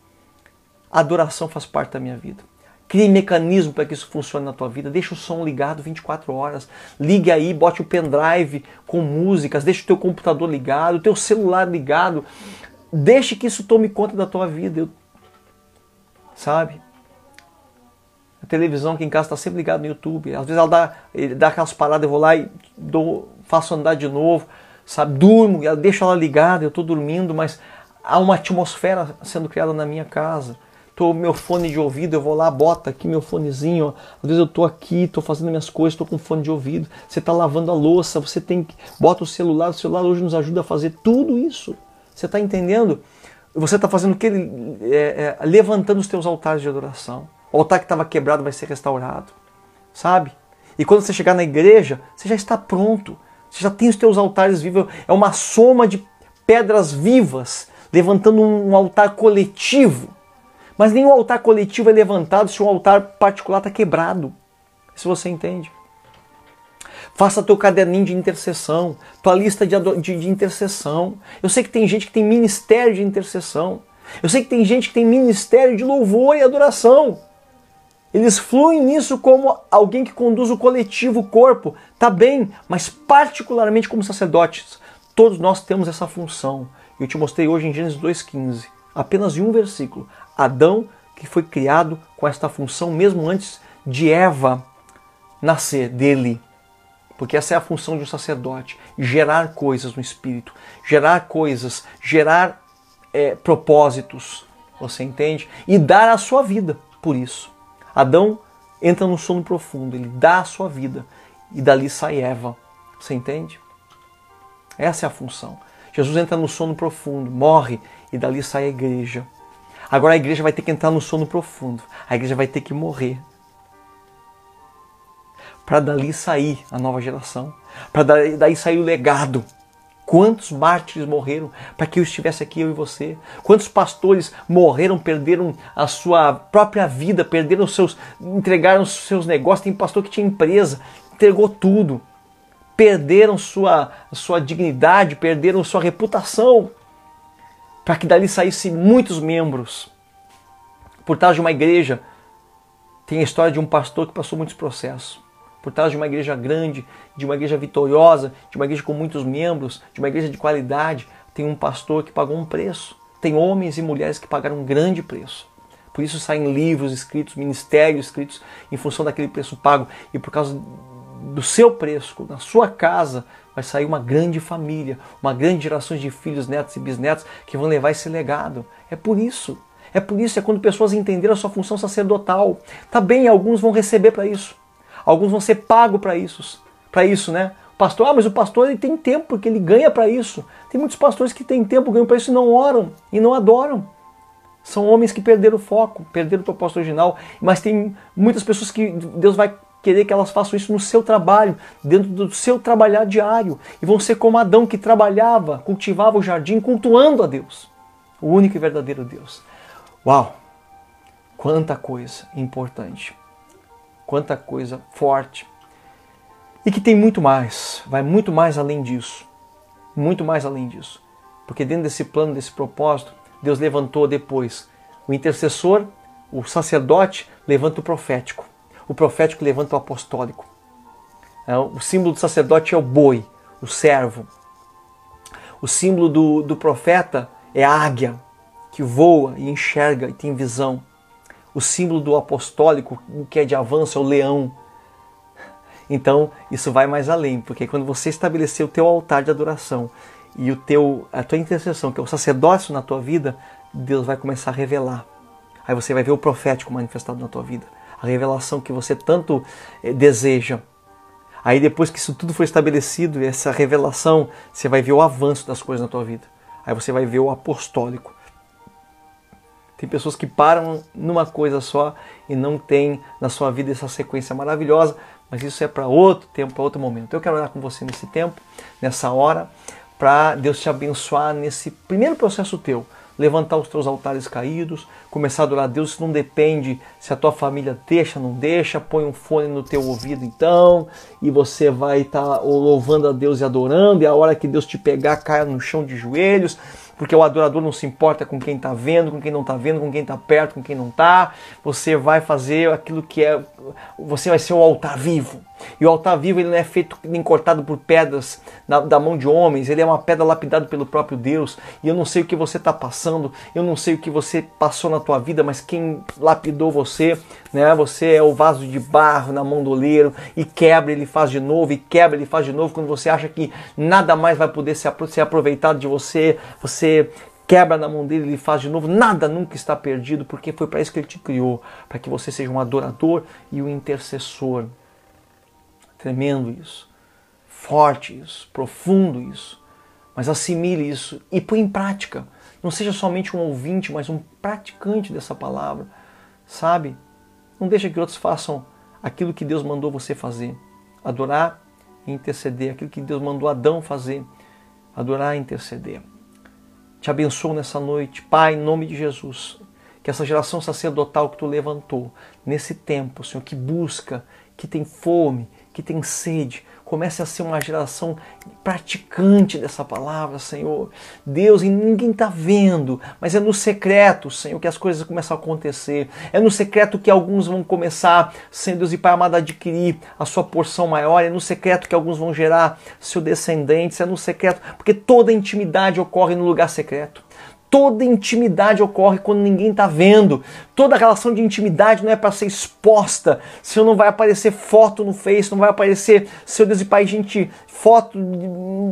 A adoração faz parte da minha vida. Crie mecanismo para que isso funcione na tua vida. Deixa o som ligado 24 horas. Ligue aí, bote o pendrive com músicas, deixa o teu computador ligado, o teu celular ligado. Deixe que isso tome conta da tua vida. Eu... Sabe? A televisão aqui em casa está sempre ligada no YouTube. Às vezes ela dá, dá aquelas paradas, eu vou lá e dou, faço andar de novo. Sabe? Durmo, ela deixa ela ligada, eu estou dormindo, mas há uma atmosfera sendo criada na minha casa tô meu fone de ouvido, eu vou lá, bota aqui meu fonezinho, ó. às vezes eu tô aqui, tô fazendo minhas coisas, tô com fone de ouvido, você tá lavando a louça, você tem que bota o celular, o celular hoje nos ajuda a fazer tudo isso. Você está entendendo? Você está fazendo o que? É, é, levantando os teus altares de adoração. O altar que estava quebrado vai ser restaurado, sabe? E quando você chegar na igreja, você já está pronto. Você já tem os teus altares vivos. É uma soma de pedras vivas, levantando um altar coletivo mas nenhum altar coletivo é levantado se um altar particular está quebrado. Se você entende. Faça teu caderninho de intercessão, tua lista de, de, de, intercessão. Eu sei que tem gente que tem ministério de intercessão. Eu sei que tem gente que tem ministério de louvor e adoração. Eles fluem nisso como alguém que conduz o coletivo, o corpo. Tá bem, mas particularmente como sacerdotes. Todos nós temos essa função. Eu te mostrei hoje em Gênesis 2,15, apenas em um versículo. Adão que foi criado com esta função mesmo antes de Eva nascer dele. Porque essa é a função de um sacerdote: gerar coisas no espírito, gerar coisas, gerar é, propósitos. Você entende? E dar a sua vida por isso. Adão entra no sono profundo, ele dá a sua vida e dali sai Eva. Você entende? Essa é a função. Jesus entra no sono profundo, morre e dali sai a igreja. Agora a igreja vai ter que entrar no sono profundo. A igreja vai ter que morrer. Para dali sair a nova geração. Para daí sair o legado. Quantos mártires morreram para que eu estivesse aqui, eu e você? Quantos pastores morreram, perderam a sua própria vida, perderam seus, entregaram seus negócios? Tem pastor que tinha empresa, entregou tudo. Perderam sua, sua dignidade, perderam sua reputação para que dali saíssem muitos membros. Por trás de uma igreja tem a história de um pastor que passou muitos processos. Por trás de uma igreja grande, de uma igreja vitoriosa, de uma igreja com muitos membros, de uma igreja de qualidade, tem um pastor que pagou um preço. Tem homens e mulheres que pagaram um grande preço. Por isso saem livros escritos, ministérios escritos em função daquele preço pago. E por causa do seu preço, na sua casa, vai sair uma grande família, uma grande geração de filhos, netos e bisnetos que vão levar esse legado. É por isso. É por isso, é quando pessoas entenderam a sua função sacerdotal. Tá bem, alguns vão receber para isso. Alguns vão ser pagos para isso. Para isso, né? Pastor, ah, mas o pastor ele tem tempo porque ele ganha para isso. Tem muitos pastores que têm tempo, ganham para isso e não oram e não adoram. São homens que perderam o foco, perderam o propósito original, mas tem muitas pessoas que Deus vai querer que elas façam isso no seu trabalho, dentro do seu trabalhar diário. E vão ser como Adão que trabalhava, cultivava o jardim, cultuando a Deus, o único e verdadeiro Deus. Uau! Quanta coisa importante, quanta coisa forte. E que tem muito mais, vai muito mais além disso. Muito mais além disso. Porque dentro desse plano, desse propósito, Deus levantou depois o intercessor, o sacerdote, levanta o profético o profético levanta o apostólico. É, o símbolo do sacerdote é o boi, o servo. O símbolo do, do profeta é a águia, que voa e enxerga e tem visão. O símbolo do apostólico, o que é de avanço, é o leão. Então, isso vai mais além, porque quando você estabelecer o teu altar de adoração e o teu, a tua intercessão, que é o sacerdócio na tua vida, Deus vai começar a revelar. Aí você vai ver o profético manifestado na tua vida, a revelação que você tanto eh, deseja. Aí depois que isso tudo for estabelecido, essa revelação, você vai ver o avanço das coisas na tua vida. Aí você vai ver o apostólico. Tem pessoas que param numa coisa só e não tem na sua vida essa sequência maravilhosa, mas isso é para outro tempo, para outro momento. Eu quero orar com você nesse tempo, nessa hora, para Deus te abençoar nesse primeiro processo teu levantar os teus altares caídos, começar a adorar a Deus. Não depende se a tua família deixa, não deixa. Põe um fone no teu ouvido então e você vai estar tá louvando a Deus e adorando. E a hora que Deus te pegar, caia no chão de joelhos porque o adorador não se importa com quem está vendo, com quem não está vendo, com quem está perto, com quem não está. Você vai fazer aquilo que é, você vai ser o altar vivo. E o altar vivo ele não é feito nem cortado por pedras na, da mão de homens, ele é uma pedra lapidada pelo próprio Deus. E eu não sei o que você está passando, eu não sei o que você passou na tua vida, mas quem lapidou você, né? Você é o vaso de barro na mão do oleiro e quebra, ele faz de novo, e quebra, ele faz de novo. Quando você acha que nada mais vai poder ser aproveitado de você, você quebra na mão dele, ele faz de novo. Nada nunca está perdido, porque foi para isso que ele te criou, para que você seja um adorador e um intercessor. Tremendo isso, forte isso, profundo isso. Mas assimile isso e põe em prática. Não seja somente um ouvinte, mas um praticante dessa palavra, sabe? Não deixa que outros façam aquilo que Deus mandou você fazer. Adorar e interceder. Aquilo que Deus mandou Adão fazer. Adorar e interceder. Te abençoo nessa noite, Pai, em nome de Jesus. Que essa geração sacerdotal que tu levantou nesse tempo, Senhor, que busca, que tem fome, que tem sede, comece a ser uma geração praticante dessa palavra, Senhor. Deus, e ninguém está vendo, mas é no secreto, Senhor, que as coisas começam a acontecer. É no secreto que alguns vão começar, Senhor Deus e Pai amado, a adquirir a sua porção maior. É no secreto que alguns vão gerar seus descendentes. É no secreto, porque toda intimidade ocorre no lugar secreto. Toda intimidade ocorre quando ninguém está vendo. Toda relação de intimidade não é para ser exposta. Se não vai aparecer foto no Face, não vai aparecer, seu Deus e Pai, gente, foto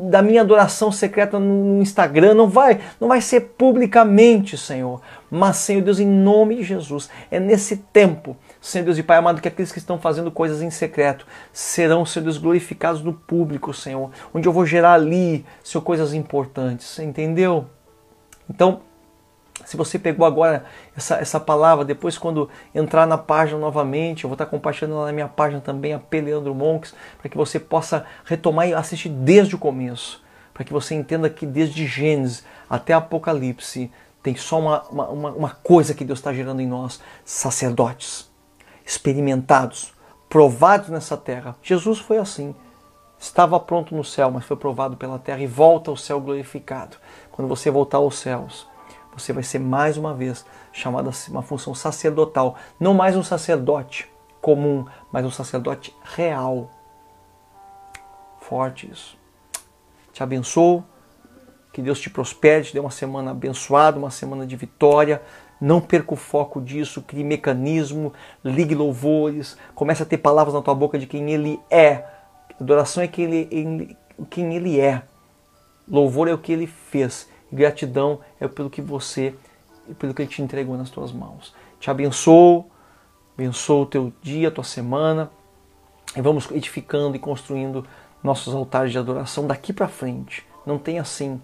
da minha adoração secreta no Instagram, não vai, não vai ser publicamente, Senhor. Mas, Senhor Deus, em nome de Jesus, é nesse tempo, Senhor Deus e Pai amado, que aqueles que estão fazendo coisas em secreto serão, Senhor Deus, glorificados no público, Senhor. Onde eu vou gerar ali, Senhor, coisas importantes. Entendeu? Então, se você pegou agora essa, essa palavra, depois quando entrar na página novamente, eu vou estar compartilhando na minha página também a P. Leandro Monks, para que você possa retomar e assistir desde o começo, para que você entenda que desde Gênesis até Apocalipse tem só uma, uma, uma coisa que Deus está gerando em nós, sacerdotes, experimentados, provados nessa terra. Jesus foi assim, estava pronto no céu, mas foi provado pela terra e volta ao céu glorificado quando você voltar aos céus, você vai ser mais uma vez chamado a uma função sacerdotal. Não mais um sacerdote comum, mas um sacerdote real. Forte isso. Te abençoo. Que Deus te prospere, te dê uma semana abençoada, uma semana de vitória. Não perca o foco disso, crie mecanismo, ligue louvores, comece a ter palavras na tua boca de quem Ele é. Adoração é quem ele, quem ele é. Louvor é o que ele fez. Gratidão é pelo que você, pelo que ele te entregou nas tuas mãos. Te abençoo, abençoo o teu dia, a tua semana. E vamos edificando e construindo nossos altares de adoração daqui para frente. Não tem assim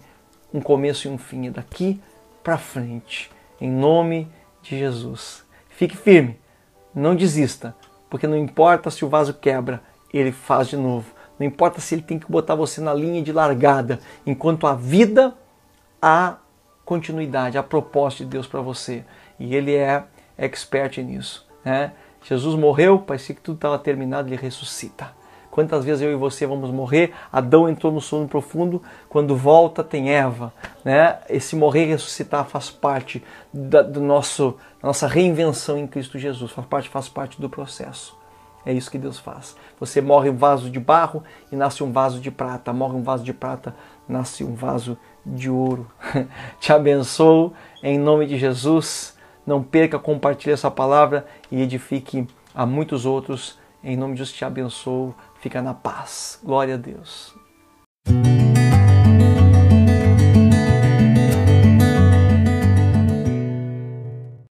um começo e um fim, é daqui para frente. Em nome de Jesus. Fique firme, não desista, porque não importa se o vaso quebra, ele faz de novo. Não importa se ele tem que botar você na linha de largada, enquanto a vida há continuidade, há propósito de Deus para você. E ele é expert nisso. Né? Jesus morreu, parecia que tudo estava terminado, ele ressuscita. Quantas vezes eu e você vamos morrer? Adão entrou no sono profundo, quando volta tem Eva. Né? Esse morrer e ressuscitar faz parte da, do nosso, da nossa reinvenção em Cristo Jesus, faz parte, faz parte do processo. É isso que Deus faz. Você morre um vaso de barro e nasce um vaso de prata. Morre um vaso de prata, nasce um vaso de ouro. Te abençoo em nome de Jesus. Não perca, compartilhe essa palavra e edifique a muitos outros. Em nome de Jesus te abençoo. Fica na paz. Glória a Deus.